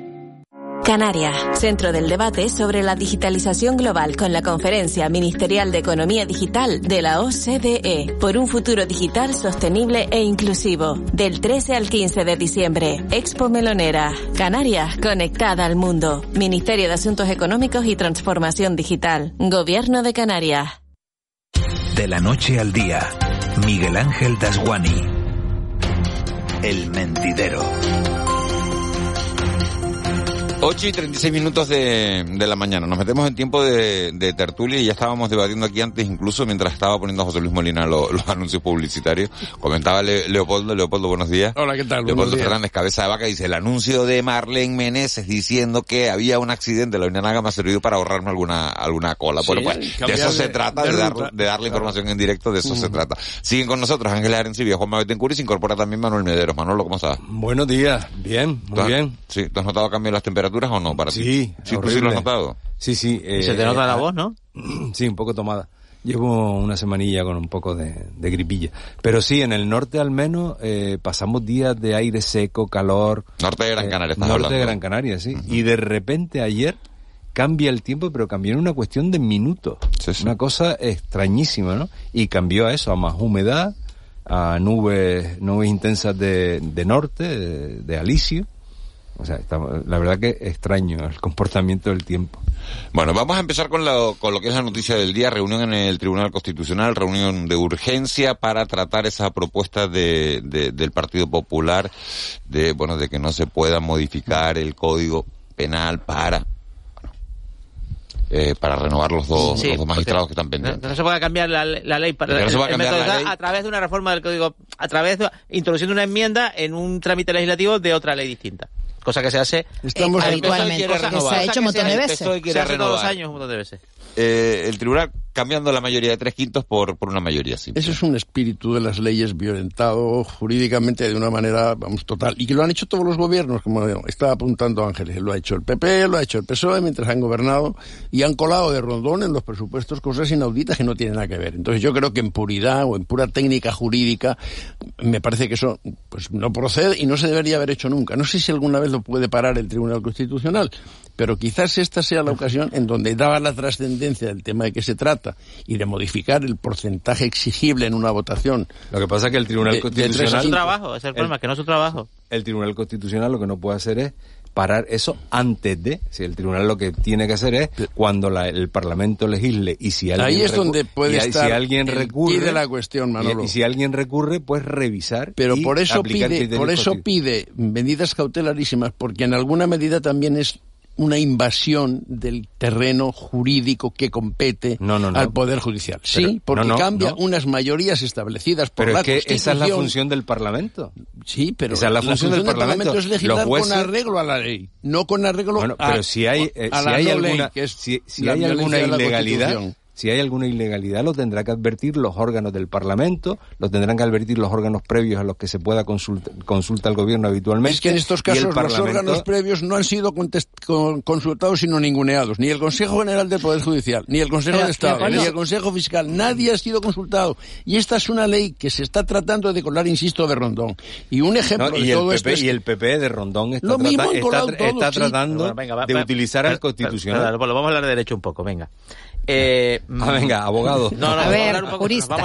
Canaria, centro del debate sobre la digitalización global con la Conferencia Ministerial de Economía Digital de la OCDE por un futuro digital sostenible e inclusivo. Del 13 al 15 de diciembre, Expo Melonera, Canarias conectada al mundo. Ministerio de Asuntos Económicos y Transformación Digital. Gobierno de Canarias. De la noche al día, Miguel Ángel Dasguani. El mentidero. 8 y 36 minutos de, de la mañana. Nos metemos en tiempo de, de, tertulia y ya estábamos debatiendo aquí antes, incluso mientras estaba poniendo a José Luis Molina lo, los anuncios publicitarios. Comentaba Le, Leopoldo, Leopoldo, buenos días. Hola, ¿qué tal? Leopoldo Fernández, cabeza de vaca, dice el anuncio de Marlene Meneses diciendo que había un accidente, la Unión me ha servido para ahorrarme alguna, alguna cola. Sí, bueno, pues, de eso se trata, de, de, dar, de dar la información en directo, de eso uh -huh. se trata. Siguen con nosotros Ángeles Arencibia, Juan Mabetencur y se incorpora también Manuel Mederos. Manolo, ¿cómo estás? Buenos días, bien, muy ¿Tú, bien. Sí, ¿tú has notado cambio en las temperaturas o no para sí, ti? Sí, sí, tú sí lo has notado. Sí, sí. Eh, se te nota la voz, ¿no? Sí, un poco tomada. Llevo una semanilla con un poco de, de gripilla. Pero sí, en el norte al menos eh, pasamos días de aire seco, calor. Norte de Gran Canaria, eh, Norte hablando. de Gran Canaria, sí. Uh -huh. Y de repente ayer cambia el tiempo, pero cambió en una cuestión de minutos. Sí, sí. Una cosa extrañísima, ¿no? Y cambió a eso, a más humedad, a nubes, nubes intensas de, de norte, de, de alisio. O sea, está, la verdad que extraño el comportamiento del tiempo. Bueno, vamos a empezar con lo, con lo que es la noticia del día, reunión en el Tribunal Constitucional, reunión de urgencia para tratar esa propuesta de, de, del Partido Popular de, bueno, de que no se pueda modificar el Código Penal para eh, para renovar los dos, sí, los dos magistrados que están pendientes. No, no, se puede cambiar la, la ley para no se puede cambiar la ley. a través de una reforma del código, a través de introduciendo una enmienda en un trámite legislativo de otra ley distinta. Cosa que se hace Estamos eh, habitualmente, que se ha hecho un montón de veces. Se hace todos los años un montón de veces. Eh, el tribunal cambiando la mayoría de tres quintos por, por una mayoría simple. Eso es un espíritu de las leyes violentado jurídicamente de una manera, vamos, total. Y que lo han hecho todos los gobiernos, como estaba apuntando Ángeles. Lo ha hecho el PP, lo ha hecho el PSOE mientras han gobernado y han colado de rondón en los presupuestos cosas inauditas que no tienen nada que ver. Entonces yo creo que en puridad o en pura técnica jurídica me parece que eso pues no procede y no se debería haber hecho nunca. No sé si alguna vez lo puede parar el Tribunal Constitucional, pero quizás esta sea la ocasión en donde daba la trascendencia del tema de que se trata y de modificar el porcentaje exigible en una votación. Lo que pasa es que el Tribunal de, Constitucional... De es su trabajo, es el problema, el, que no es su trabajo. El Tribunal Constitucional lo que no puede hacer es parar eso antes de, si el tribunal lo que tiene que hacer es cuando la, el Parlamento legisle y si alguien ahí es donde puede y, estar si alguien recurre de la cuestión Manolo. Y, y, si alguien recurre pues revisar pero y por eso pide por eso pide medidas cautelarísimas porque en alguna medida también es una invasión del terreno jurídico que compete no, no, no. al Poder Judicial. Pero, sí, porque cambia unas mayorías establecidas por pero la es que Constitución. Esa es la función del Parlamento. Sí, pero esa es la, la función, función, del, Parlamento. Parlamento. es legislar jueces... con arreglo a la ley, no con arreglo bueno, a, pero si hay, eh, a si la hay alguna, ley, que es si, si hay alguna ilegalidad, si hay alguna ilegalidad, lo tendrá que advertir los órganos del Parlamento, lo tendrán que advertir los órganos previos a los que se pueda consulta, consulta el gobierno habitualmente. Es que en estos casos los órganos previos no han sido consultados sino ninguneados. Ni el Consejo General del Poder Judicial, ni el Consejo de Estado, ni el Consejo Fiscal. Nadie ha sido consultado. Y esta es una ley que se está tratando de colar, insisto, de Rondón. Y un ejemplo de todo esto Y el PP de Rondón está, está, tratando de utilizar el constitucional. Lo vamos a hablar de derecho un poco, venga. Eh, ah, venga, abogado. No, no, a ver, jurista.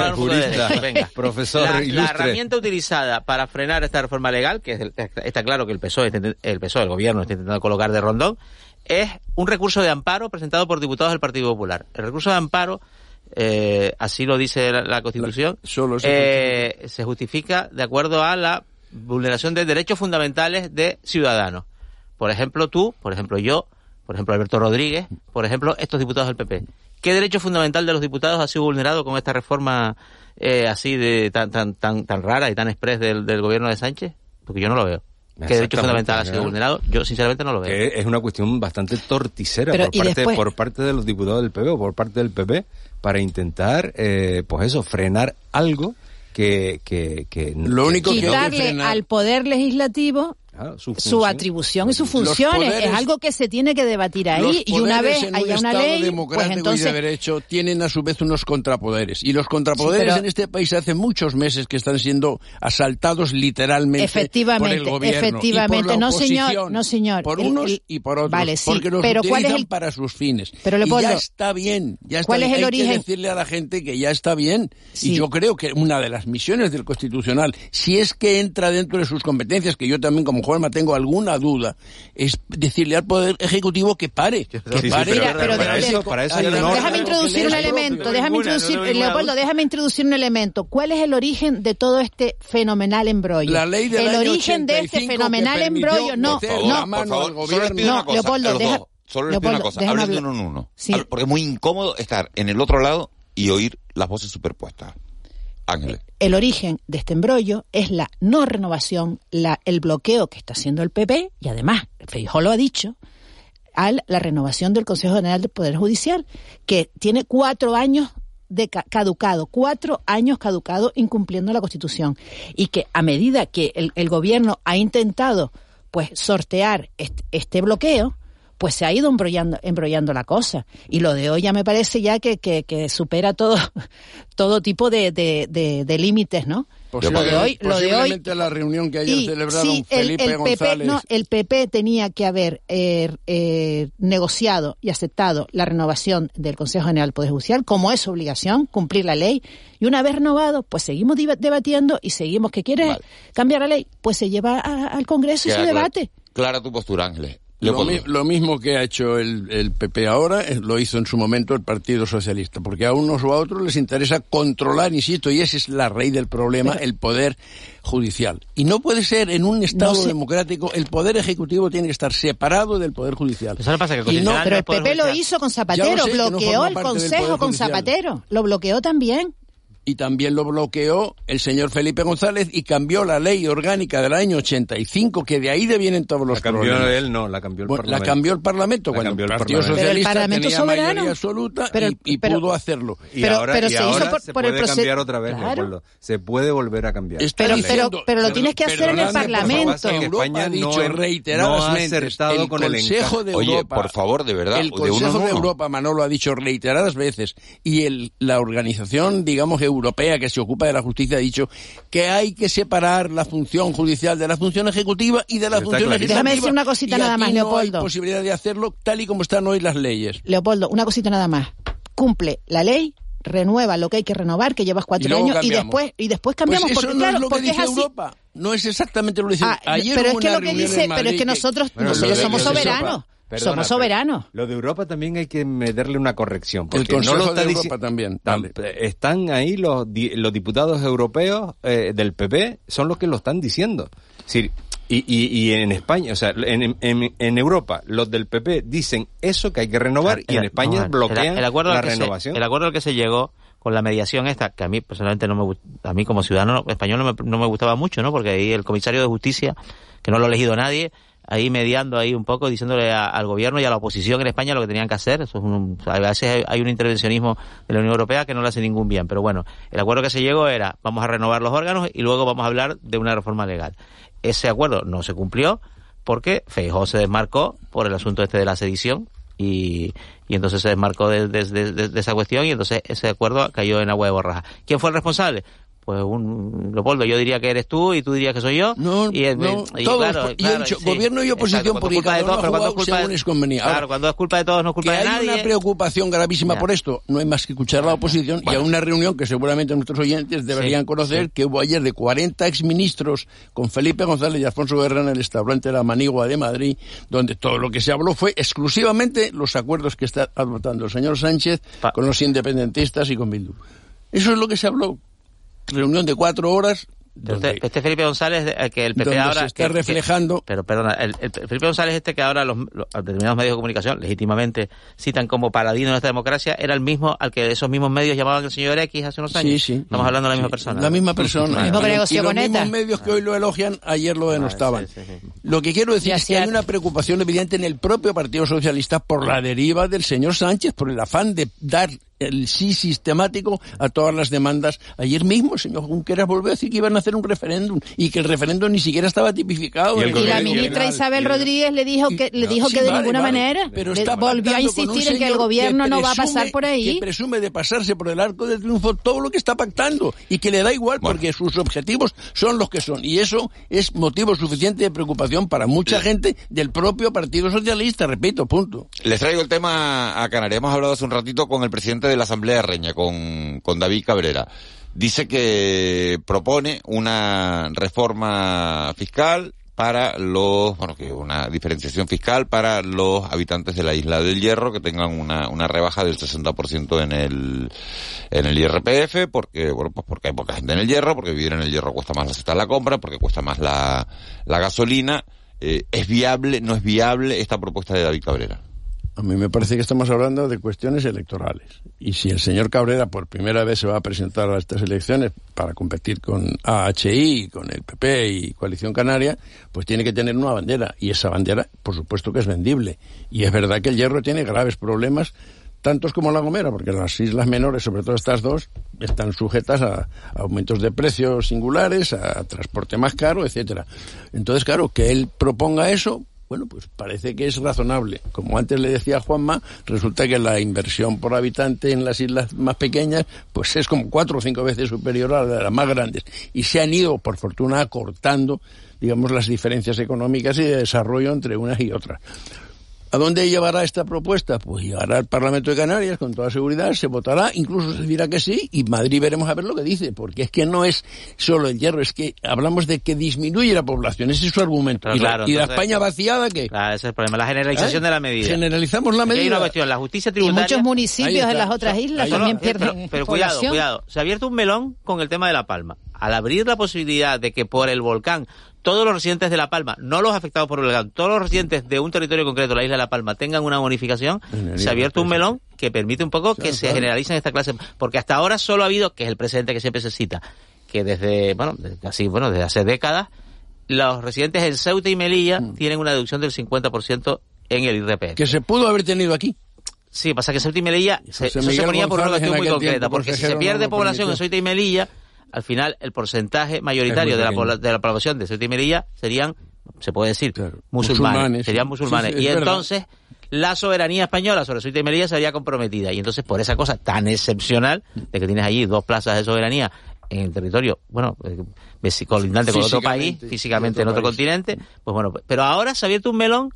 profesor la, herramienta utilizada para frenar esta reforma legal, que está claro que el PSOE, el PSOE, el gobierno, está intentando colocar de rondón, es un recurso de amparo presentado por diputados del Partido Popular. El recurso de amparo, eh, así lo dice la, Constitución, eh, se justifica de acuerdo a la vulneración de derechos fundamentales de ciudadanos. Por ejemplo, tú, por ejemplo, yo, por ejemplo, Alberto Rodríguez, por ejemplo, estos diputados del PP. ¿Qué derecho fundamental de los diputados ha sido vulnerado con esta reforma eh, así de tan, tan, tan, tan rara y tan express del, del gobierno de Sánchez? Porque yo no lo veo. ¿Qué derecho fundamental ha sido vulnerado? Yo sinceramente no lo veo. es una cuestión bastante torticera por, parte, por parte de los diputados del PP o por parte del PP para intentar, eh, pues eso, frenar algo que... que, que lo único quitarle al Poder Legislativo su, atribución y sus funciones. es algo que se tiene que debatir ahí y una vez haya una ley, democrático pues entonces... y de derecho tienen a su vez unos contrapoderes y los contrapoderes en este país hace muchos meses que están siendo asaltados literalmente efectivamente, por el gobierno efectivamente, no señor, no señor, por unos y por otros, vale, sí, porque los pero utilizan ¿cuál es el... para sus fines. Pero le y ya está bien, ya está ¿Cuál es el hay origen? que decirle a la gente que ya está bien y yo creo que una de las misiones del constitucional, si es que entra dentro de sus competencias, que yo también como Juanma tengo alguna duda, es decirle al Poder Ejecutivo que pare. Que pare. pero, para eso, déjame introducir un elemento, déjame introducir, Leopoldo, déjame introducir un elemento. ¿Cuál es el origen de todo este fenomenal embrollo? La ley del el origen de este fenomenal embrollo, no, no, por favor, no, Leopoldo, deja, Solo les pido una cosa, hablen de uno en uno. Porque es muy incómodo estar en el otro lado y oír las voces superpuestas. El origen de este embrollo es la no renovación, la, el bloqueo que está haciendo el PP, y además, Feijó lo ha dicho, a la renovación del Consejo General del Poder Judicial, que tiene cuatro años de caducado, cuatro años caducado incumpliendo la Constitución. Y que a medida que el gobierno ha intentado pues sortear este bloqueo, pues se ha ido embrollando, embrollando la cosa. Y lo de hoy ya me parece ya que, que, supera todo, todo tipo de, de, límites, ¿no? Pues lo de hoy, lo de hoy, la reunión que ayer celebraron Felipe el, PP, No, el PP tenía que haber eh, eh, negociado y aceptado la renovación del Consejo General del Poder Judicial, como es su obligación, cumplir la ley. Y una vez renovado, pues seguimos debatiendo y seguimos que quiere cambiar la ley, pues se lleva al Congreso y se debate. Clara tu postura, Ángeles. Lo, mismo que ha hecho el, PP ahora, eh, lo hizo en su momento el Partido Socialista, porque a unos o a otros les interesa controlar, insisto, y ese es la raíz del problema, el poder judicial. Y no puede ser en un Estado democrático, el poder ejecutivo tiene que estar separado del poder judicial. pero el PP lo hizo con Zapatero, bloqueó el Consejo con Zapatero, lo bloqueó también y también lo bloqueó el señor Felipe González y cambió la ley orgánica del año 85, que de ahí devienen todos los la cambió él, no, la cambió el Parlamento. La cambió el Parlamento, cuando el Partido Socialista tenía mayoría absoluta y, pudo hacerlo. Y ahora, se, hizo por, se puede cambiar otra vez, Se puede volver a cambiar. Pero, pero, pero, lo tienes que hacer en el Parlamento. Europa ha dicho reiteradamente, el Consejo de Europa... Oye, por favor, de verdad. El Consejo de Europa, Manolo, ha dicho reiteradas veces, y el, la organización, digamos, Europea que se ocupa de la justicia ha dicho que hay que separar la función judicial de la función ejecutiva y de la función legislativa. Déjame decir una cosita nada más, Leopoldo. No hay posibilidad de hacerlo tal y como están hoy las leyes. Leopoldo, una cosita nada más. Cumple la ley renueva lo que hay que renovar, que llevas cuatro años, y después y después pues cambiamos porque, no es lo que dice Europa. No es exactamente lo que dice. Ah, pero es que lo que dice, pero es que nosotros, nosotros somos soberanos. Somos soberanos. Lo de Europa también hay que meterle una corrección. Porque el Consejo no lo de Europa también. Están ahí los, los diputados europeos eh, del PP, son los que lo están diciendo. y, y, en España, o sea, en, en, Europa, los del PP dicen eso que hay que renovar y en España bloquean el, acuerdo la renovación. el acuerdo al que se llegó con la mediación esta, que a mí personalmente no me a mí como ciudadano español no me, no me gustaba mucho, ¿no? Porque ahí el comisario de justicia, que no lo ha elegido nadie, ahí mediando ahí un poco, diciéndole al gobierno y a la oposición en España lo que tenían que hacer. Eso es un, a veces hay un intervencionismo de la Unión Europea que no le hace ningún bien. Pero bueno, el acuerdo que se llegó era vamos a renovar los órganos y luego vamos a hablar de una reforma legal. Ese acuerdo no se cumplió porque Feijóo se desmarcó por el asunto este de la sedición y, y entonces se desmarcó de, de, esa cuestión y entonces ese acuerdo cayó en agua de borraja. ¿Quién fue el responsable? Pues un Leopoldo, yo diría que eres tú y tú dirías que soy yo. No, y, no, todos, gobierno y oposición por culpa de todos, pero cuando es culpa de, Claro, cuando es culpa de todos, no es culpa de nadie. hay una preocupación gravísima por esto, no hay más que escuchar a la oposición y a una reunión que seguramente nuestros oyentes deberían conocer, que hubo ayer de 40 exministros con Felipe González y Alfonso Guerra en el restaurante La Manigua de Madrid, donde todo lo que se habló fue exclusivamente los acuerdos que está adoptando el señor Sánchez con los independentistas y con Bildu. Eso es lo que se habló reunión de cuatro horas este Felipe González, que el PP ahora... Se está reflejando... pero perdona, el, Felipe González este que ahora los, determinados medios de comunicación legítimamente citan como paladino de nuestra democracia, era el mismo al que esos mismos medios llamaban el señor X hace unos años. Sí, sí. Estamos hablando de la misma persona. La misma persona. y los mismos medios que hoy lo elogian, ayer lo denostaban. lo que quiero decir es que hay una preocupación evidente en el propio Partido Socialista por la deriva del señor Sánchez, por el afán de dar el sí sistemático a todas las demandas. Ayer mismo el señor Junqueras volvió a decir que iban a hacer un referéndum y que el referéndum ni siquiera estaba tipificado. Y, la ministra Isabel Rodríguez le dijo que le dijo que de ninguna manera pero volvió a insistir en que el gobierno no va a pasar por ahí. Que presume de pasarse por el arco de triunfo todo lo que está pactando y que le da igual porque sus objetivos son los que son y eso es motivo suficiente de preocupación para mucha gente del propio Partido Socialista, repito, punto. Les traigo el tema a Canarias. Hemos hablado hace un ratito con el presidente de la Asamblea Reña, con, con David Cabrera. Dice que propone una reforma fiscal para los, bueno, que una diferenciación fiscal para los habitantes de la isla del Hierro que tengan una, una rebaja del 60% en el, en el IRPF, porque, bueno, pues porque hay poca gente en el Hierro, porque vivir en el Hierro cuesta más la cesta de la compra, porque cuesta más la, la gasolina. Eh, ¿Es viable, no es viable esta propuesta de David Cabrera? A mí me parece que estamos hablando de cuestiones electorales. Y si el señor Cabrera por primera vez se va a presentar a estas elecciones para competir con AHI, con el PP y Coalición Canaria, pues tiene que tener una bandera. Y esa bandera, por supuesto que es vendible. Y es verdad que el hierro tiene graves problemas, tantos como la Gomera, porque las islas menores, sobre todo estas dos, están sujetas a, aumentos de precios singulares, a transporte más caro, etcétera. Entonces, claro, que él proponga eso, bueno, pues parece que es razonable. Como antes le decía Juanma, resulta que la inversión por habitante en las islas más pequeñas, pues es como cuatro o cinco veces superior a la de las más grandes. Y se han ido, por fortuna, acortando, digamos, las diferencias económicas y de desarrollo entre unas y otras. ¿A dónde llevará esta propuesta? Pues llegará al Parlamento de Canarias con toda seguridad, se votará, incluso se dirá que sí, y Madrid veremos a ver lo que dice, porque es que no es solo el hierro, es que hablamos de que disminuye la población, ese es su argumento. y, la, España vaciada, ¿qué? Claro, ese es el problema, la generalización ¿Eh? de la medida. Generalizamos la medida. Hay una cuestión, la justicia tributaria... Y muchos municipios en las otras islas también pierden Pero, cuidado, cuidado, se ha abierto un melón con el tema de La Palma. Al abrir la posibilidad de que por el volcán todos los residentes de La Palma, no los afectados por el volcán, todos los residentes de un territorio concreto, la isla de La Palma, tengan una bonificación, se ha abierto un melón que permite un poco que se generalicen esta clase, porque hasta ahora solo ha habido, que es el precedente que siempre se cita, que desde, bueno, desde, así, bueno, desde hace décadas, los residentes en Ceuta y Melilla mm. tienen una deducción del 50% en el IRPF. Que se pudo haber tenido aquí. Sí, pasa que Ceuta y Melilla, se, eso se ponía por una cuestión muy concreta, porque si se pierde población en Ceuta y Melilla, al final el porcentaje mayoritario de la, de la población de Ceuta y Melilla serían, se puede decir, musulmanes, serían musulmanes. y entonces la soberanía española sobre Ceuta y Melilla se había comprometida. Y entonces por esa cosa tan excepcional de que tienes allí dos plazas de soberanía en el territorio, bueno, eh, colindante con otro país, físicamente en otro continente, pues bueno, pero ahora se ha abierto un melón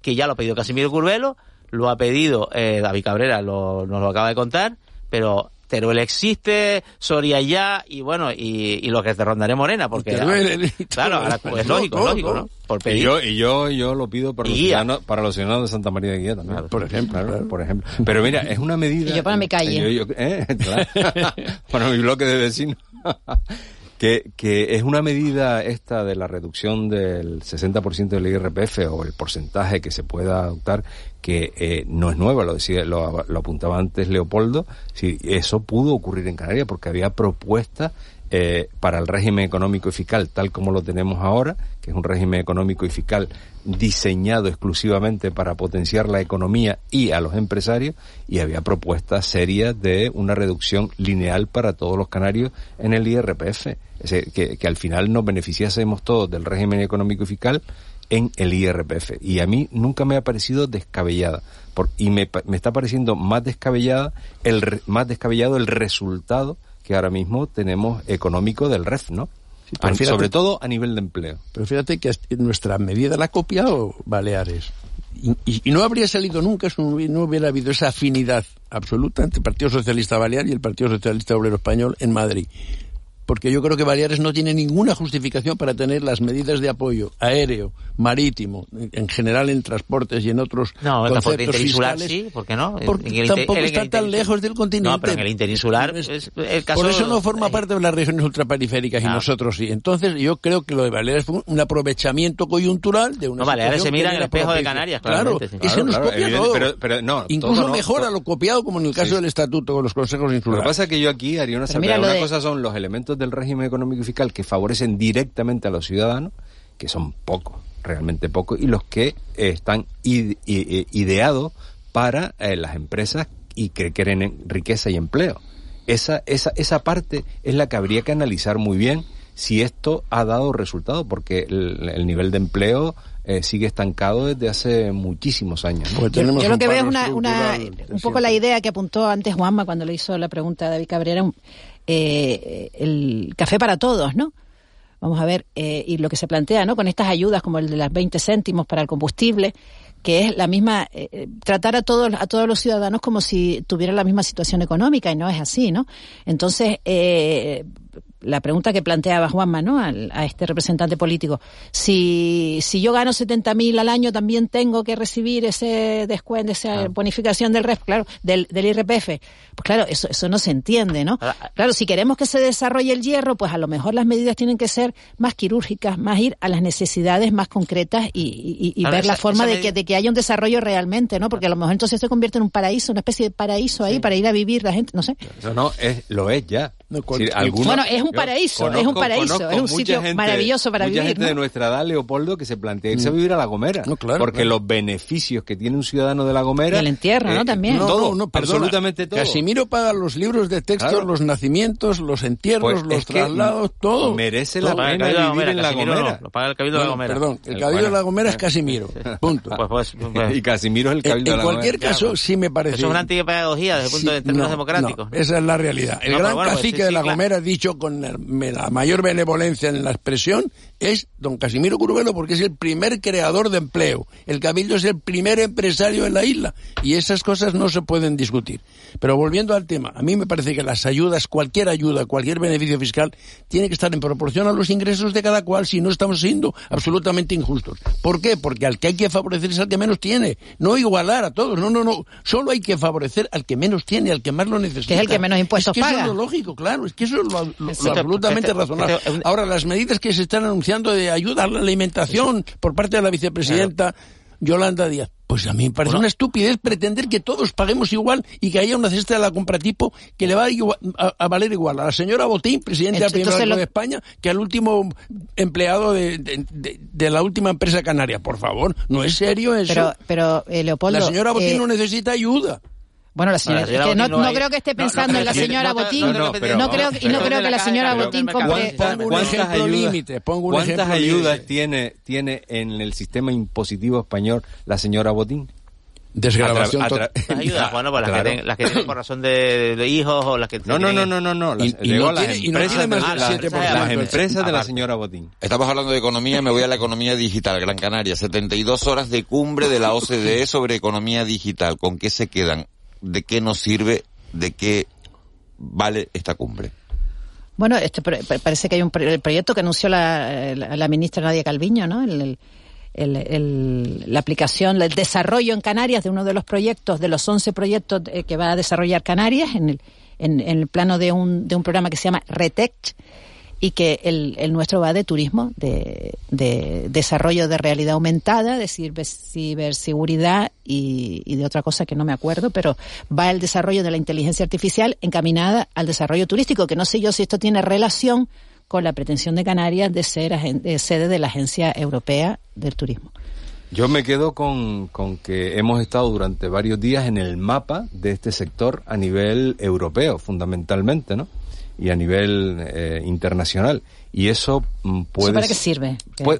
que ya lo ha pedido Casimiro Curvelo, lo ha pedido eh, David Cabrera, lo, nos lo acaba de contar, pero Teruel existe, Soria ya, y bueno, y, y lo que te rondaré Morena, porque... claro, es lógico, lógico, ¿no? Por pedir. Y yo, y yo, yo lo pido para los, ciudadanos, para los ciudadanos de Santa María de Guía también. por ejemplo. por ejemplo. Pero mira, es una medida... Y yo para mi calle. ¿eh? para mi bloque de vecinos. que, que es una medida esta de la reducción del 60% del IRPF o el porcentaje que se pueda adoptar que eh, no es nueva, lo decía, lo, apuntaba antes Leopoldo, si eso pudo ocurrir en Canarias porque había propuestas eh, para el régimen económico y fiscal tal como lo tenemos ahora, que es un régimen económico y fiscal diseñado exclusivamente para potenciar la economía y a los empresarios, y había propuestas serias de una reducción lineal para todos los canarios en el IRPF, que, que al final nos beneficiásemos todos del régimen económico y fiscal en el IRPF. Y a mí nunca me ha parecido descabellada. Por, y me, me está pareciendo más descabellada el, más descabellado el resultado que ahora mismo tenemos económico del REF, ¿no? sobre todo a nivel de empleo. Pero fíjate que nuestra medida la ha copiado Baleares. Y, no habría salido nunca si no hubiera habido esa afinidad absoluta entre el Partido Socialista Balear y el Partido Socialista Obrero Español en Madrid porque yo creo que Baleares no tiene ninguna justificación para tener las medidas de apoyo aéreo, marítimo, en general en transportes y en otros no, conceptos fiscales. sí, ¿por qué no? Porque tampoco está tan lejos del continente. No, pero en el interinsular es el caso... Por eso no forma parte de las regiones ultraperiféricas y ah. nosotros sí. Entonces yo creo que lo de Baleares fue un aprovechamiento coyuntural de una No, Baleares se mira en el espejo de Canarias, Claro, ese nos copia todo. Pero, no, Incluso mejora lo copiado como en el caso del estatuto con los consejos insulares. Lo que pasa es que yo aquí haría una salvedad. Una cosa son los elementos del régimen económico y fiscal que favorecen directamente a los ciudadanos, que son pocos, realmente pocos, y los que están ideados para eh, las empresas y que creen riqueza y empleo. Esa, esa, esa parte es la que habría que analizar muy bien si esto ha dado resultado, porque el, nivel de empleo eh, sigue estancado desde hace muchísimos años. Pues yo, lo que veo es una, una un poco la idea que apuntó antes Juanma cuando le hizo la pregunta a David Cabrera, eh, el café para todos, ¿no? Vamos a ver, eh, y lo que se plantea, ¿no? Con estas ayudas como el de las 20 céntimos para el combustible, que es la misma, eh, eh, tratar a todos, a todos los ciudadanos como si tuvieran la misma situación económica, y no es así, ¿no? Entonces, la pregunta que planteaba Juanma, ¿no? a este representante político. Si, si yo gano 70.000 al año, también tengo que recibir ese descuento, esa bonificación del REF, claro, del, del IRPF. Pues claro, eso, eso no se entiende, ¿no? Claro, si queremos que se desarrolle el hierro, pues a lo mejor las medidas tienen que ser más quirúrgicas, más ir a las necesidades más concretas y, y, ver la forma de, que, de que haya un desarrollo realmente, ¿no? Porque a lo mejor entonces se convierte en un paraíso, una especie de paraíso ahí para ir a vivir la gente, no sé. No, no, es, lo es ya. Bueno, es un paraíso, es un paraíso, es un sitio maravilloso para mucha vivir. gente de nuestra edad, Leopoldo, que se plantea irse a mm. vivir a La Gomera. porque los beneficios que tiene un ciudadano de La Gomera... Y el entierro, ¿no? Eh, También. todo, absolutamente todo. Casimiro paga los libros de texto, los nacimientos, los entierros, pues los traslados, todo. Merece la pena vivir en La Gomera. lo paga el Cabildo de La Gomera. Perdón, el Cabildo de La Gomera es Casimiro. Punto. Pues, pues, y Casimiro es el Cabildo de La Gomera. En cualquier caso, sí me parece... Eso es una antipedagogía desde el punto de términos democráticos. Esa es la realidad. El gran cacique de La Gomera, dicho con la mayor benevolencia en la expresión es don Casimiro Curvelo porque es el primer creador de empleo. El Cabildo es el primer empresario en la isla y esas cosas no se pueden discutir. Pero volviendo al tema, a mí me parece que las ayudas, cualquier ayuda, cualquier beneficio fiscal, tiene que estar en proporción a los ingresos de cada cual si no estamos siendo absolutamente injustos. ¿Por qué? Porque al que hay que favorecer es al que menos tiene, no igualar a todos, no, no, no, solo hay que favorecer al que menos tiene, al que más lo necesita. Que es el que menos impuestos es que Eso es lo lógico, claro, es que eso es lo, absolutamente razonable. Ahora, las medidas que se están anunciando de ayuda a la alimentación por parte de la vicepresidenta Yolanda Díaz. Pues a mí me parece una estupidez pretender que todos paguemos igual y que haya una cesta de la compra tipo que le va a, valer igual a la señora Botín, presidenta de España, que al último empleado de, la última empresa canaria. Por favor, no es serio eso. Pero, pero eh, Leopoldo... La señora Botín eh, no necesita ayuda. Bueno, la señora, no, no, creo que esté pensando en la señora Botín. No, creo, y no creo que la señora Botín compre. ¿Cuántas ayudas, ¿cuántas ayudas tiene, tiene en el sistema impositivo español la señora Botín? Desgrabación total. Ayudas, bueno, pues las, que las que tienen por razón de, hijos o las que No, no, no, no, no, no. Las, y, no las empresas, las empresas de la señora Botín. Estamos hablando de economía, me voy a la economía digital. Gran Canaria, 72 horas de cumbre de la OCDE sobre economía digital. ¿Con qué se quedan? De qué nos sirve, de qué vale esta cumbre. Bueno, este, parece que hay un el proyecto que anunció la, la, ministra Nadia Calviño, ¿no? El, el, la aplicación, el desarrollo en Canarias de uno de los proyectos, de los 11 proyectos eh, que va a desarrollar Canarias en el, en, el plano de un, de un programa que se llama RETECH y que el, nuestro va de turismo, de, de desarrollo de realidad aumentada, de ciberseguridad y, y de otra cosa que no me acuerdo, pero va el desarrollo de la inteligencia artificial encaminada al desarrollo turístico, que no sé yo si esto tiene relación con la pretensión de Canarias de ser sede de la Agencia Europea del Turismo. Yo me quedo con, con, que hemos estado durante varios días en el mapa de este sector a nivel europeo, fundamentalmente, ¿no? Y a nivel eh, internacional. Y eso mm, puede... para qué sirve?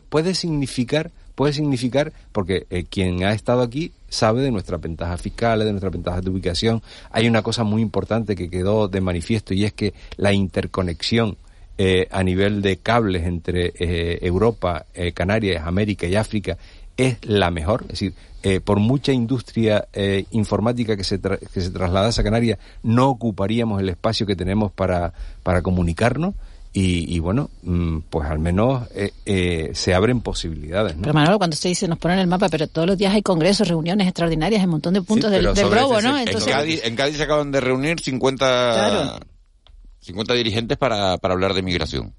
Puede, significar, puede significar, porque eh, quien ha estado aquí sabe de nuestras ventajas fiscales, de nuestras ventajas de ubicación. Hay una cosa muy importante que quedó de manifiesto y es que la interconexión eh, a nivel de cables entre eh, Europa, eh, Canarias, América y África es la mejor. Es decir, por mucha industria informática que se, que se trasladase a Canarias, no ocuparíamos el espacio que tenemos para, para comunicarnos. Y, bueno, mm, pues al menos se abren posibilidades. Pero Manolo, cuando usted dice nos ponen el mapa, pero todos los días hay congresos, reuniones extraordinarias, un montón de puntos del, globo, ¿no? Entonces... En, Cádiz, en Cádiz se acaban de reunir 50 50 dirigentes para, para hablar de migración.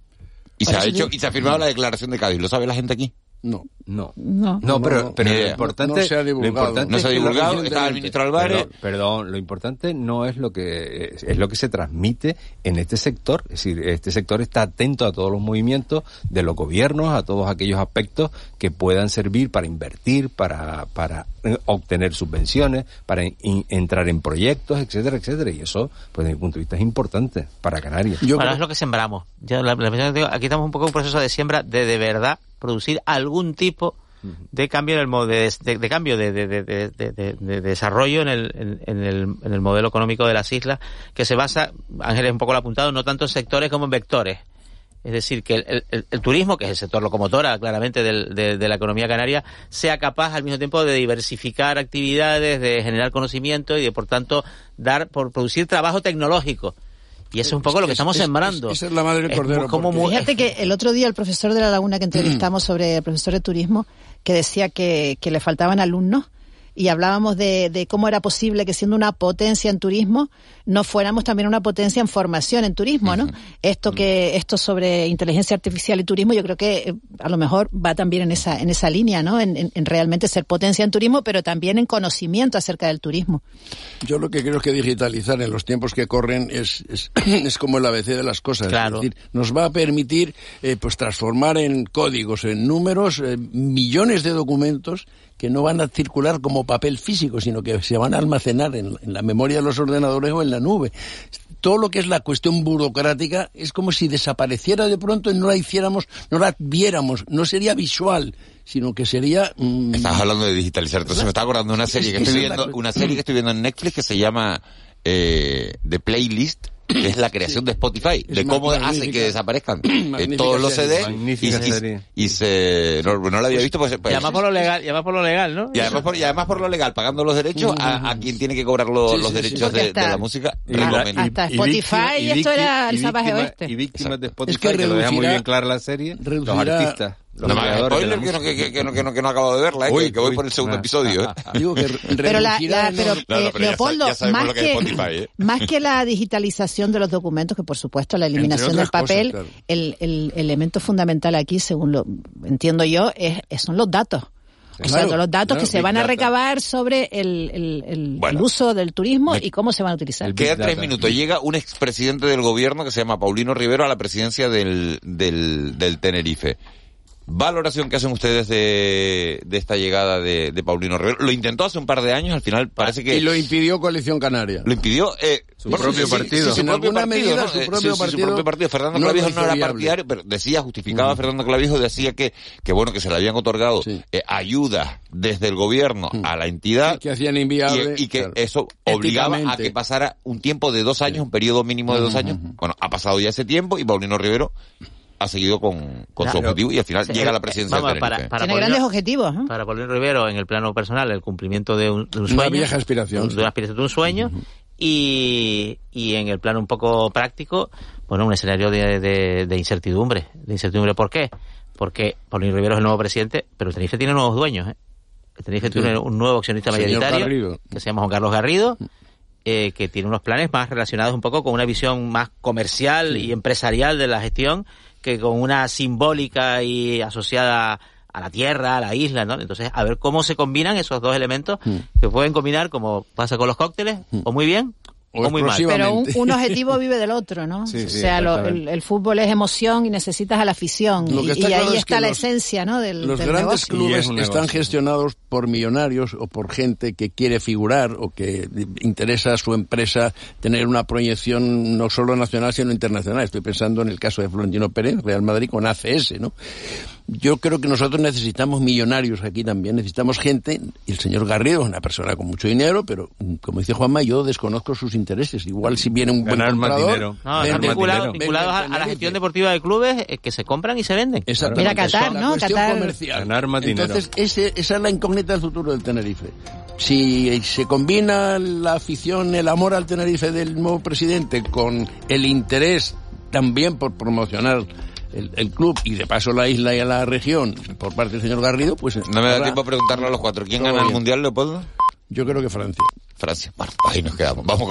Y se ha hecho, y se ha firmado la declaración de Cádiz. ¿Lo sabe la gente aquí? No. No. No, pero, pero lo importante, no se ha divulgado. no se ha divulgado, está el ministro Álvarez. Perdón, lo importante no es lo que es, lo que se transmite en este sector, es decir, este sector está atento a todos los movimientos de los gobiernos, a todos aquellos aspectos que puedan servir para invertir, para para obtener subvenciones, para entrar en proyectos, etcétera, etcétera, y eso, pues desde mi punto de vista es importante para Canarias. Yo es lo que sembramos. Ya, la, aquí estamos un poco en un proceso de siembra de de verdad producir algún tipo de cambio en el modo de, cambio de, de, desarrollo en el, en, el, en el modelo económico de las islas que se basa Ángeles un poco lo apuntado no tanto en sectores como en vectores es decir, que el, turismo, que es el sector locomotora claramente de, de, la economía canaria, sea capaz al mismo tiempo de diversificar actividades, de generar conocimiento y de, por tanto, dar, por producir trabajo tecnológico. Y eso es un poco lo que estamos sembrando. Esa es la madre del cordero. Fíjate que el otro día el profesor de la Laguna que entrevistamos sobre el profesor de turismo, que decía que, que le faltaban alumnos, y hablábamos de, de, cómo era posible que siendo una potencia en turismo no fuéramos también una potencia en formación en turismo, ¿no? Esto que esto sobre inteligencia artificial y turismo yo creo que eh, a lo mejor va también en esa en esa línea, ¿no? En, en, realmente ser potencia en turismo, pero también en conocimiento acerca del turismo. Yo lo que creo es que digitalizar en los tiempos que corren es es, es como el ABC de las cosas, claro. es decir, nos va a permitir eh, pues transformar en códigos, en números eh, millones de documentos que no van a circular como papel físico, sino que se van a almacenar en, la memoria de los ordenadores o en la nube. Todo lo que es la cuestión burocrática es como si desapareciera de pronto y no la hiciéramos, no la viéramos, no sería visual, sino que sería... Mm, Estás hablando de digitalizar, entonces me está acordando de una serie que, estoy viendo, una serie que estoy viendo en Netflix que se llama eh, The Playlist, que es la creación de Spotify, de cómo hace que desaparezcan. Eh, todos los CDs y, se no, no, lo había visto pues, pues, y además por lo legal y además por lo legal ¿no? y además por, y además por lo legal pagando los derechos a, a, quien tiene que cobrar los derechos de, de, la música hasta Spotify y, esto era el salvaje oeste. y víctimas de Spotify es que, que lo deja muy bien clara la serie los artistas no me hagas spoiler que no, que, que, no, que, no, que no acabo de verla, eh, que, voy por el segundo episodio. ¿eh? Digo que pero la, la, pero, eh, Leopoldo, más, que, ¿eh? más que la digitalización de los documentos, que por supuesto la eliminación del papel, el, el, elemento fundamental aquí, según lo entiendo yo, es, son los datos. O sea, los datos que se van a recabar sobre el, el, el, uso del turismo y cómo se van a utilizar. Queda tres minutos. Llega un expresidente del gobierno que se llama Paulino Rivero a la presidencia del, del, del Tenerife valoración que hacen ustedes de, de esta llegada de, de, Paulino Rivero. Lo intentó hace un par de años, al final parece que... Y lo impidió Coalición Canaria. Lo impidió... Eh, su propio partido. su, propio partido, su, propio partido. Fernando Clavijo no era partidario, pero decía, justificaba a Fernando Clavijo, decía que, que bueno, que se le habían otorgado eh, ayuda desde el gobierno a la entidad. Que hacían inviable. Y, que eso obligaba a que pasara un tiempo de dos años, un periodo mínimo de dos años. Bueno, ha pasado ya ese tiempo y Paulino Rivero ha seguido con, con su objetivo y al final llega a la presidencia Vamos, para, para Tiene grandes objetivos. Para Paulino Rivero, en el plano personal, el cumplimiento de un, sueño. Una vieja aspiración. De una aspiración de un sueño. y, y en el plano un poco práctico, bueno, un escenario de, de, incertidumbre. ¿De incertidumbre por qué? Porque Paulino Rivero es el nuevo presidente, pero el Tenerife tiene nuevos dueños. ¿eh? El Tenerife tiene un nuevo accionista mayoritario que se llama Juan Carlos Garrido. Eh, que tiene unos planes más relacionados un poco con una visión más comercial y empresarial de la gestión que con una simbólica y asociada a la tierra, a la isla, ¿no? Entonces, a ver cómo se combinan esos dos elementos mm. que pueden combinar, como pasa con los cócteles, mm. o muy bien o, muy mal. Pero un, objetivo vive del otro, ¿no? o sea, el, fútbol es emoción y necesitas a la afición. y, ahí está la esencia, ¿no? Del, los grandes clubes están gestionados por millonarios o por gente que quiere figurar o que interesa a su empresa tener una proyección no solo nacional sino internacional. Estoy pensando en el caso de Florentino Pérez, Real Madrid con ACS, ¿no? Yo creo que nosotros necesitamos millonarios aquí también, necesitamos gente, y el señor Garrido es una persona con mucho dinero, pero como dice Juanma, yo desconozco sus intereses. Igual si viene un buen comprador... No, están vinculados, a, la gestión deportiva de clubes eh, que se compran y se venden. Mira Qatar, ¿no? Qatar. Comercial. Entonces, ese, esa es la incógnita del futuro del Tenerife. Si se combina la afición, el amor al Tenerife del nuevo presidente con el interés también por promocionar el, club y de paso la isla y a la región por parte del señor Garrido, pues... No me da tiempo a preguntarle a los cuatro. ¿Quién gana el Mundial, Leopoldo? Yo creo que Francia. Francia. Bueno, ahí nos quedamos. Vamos con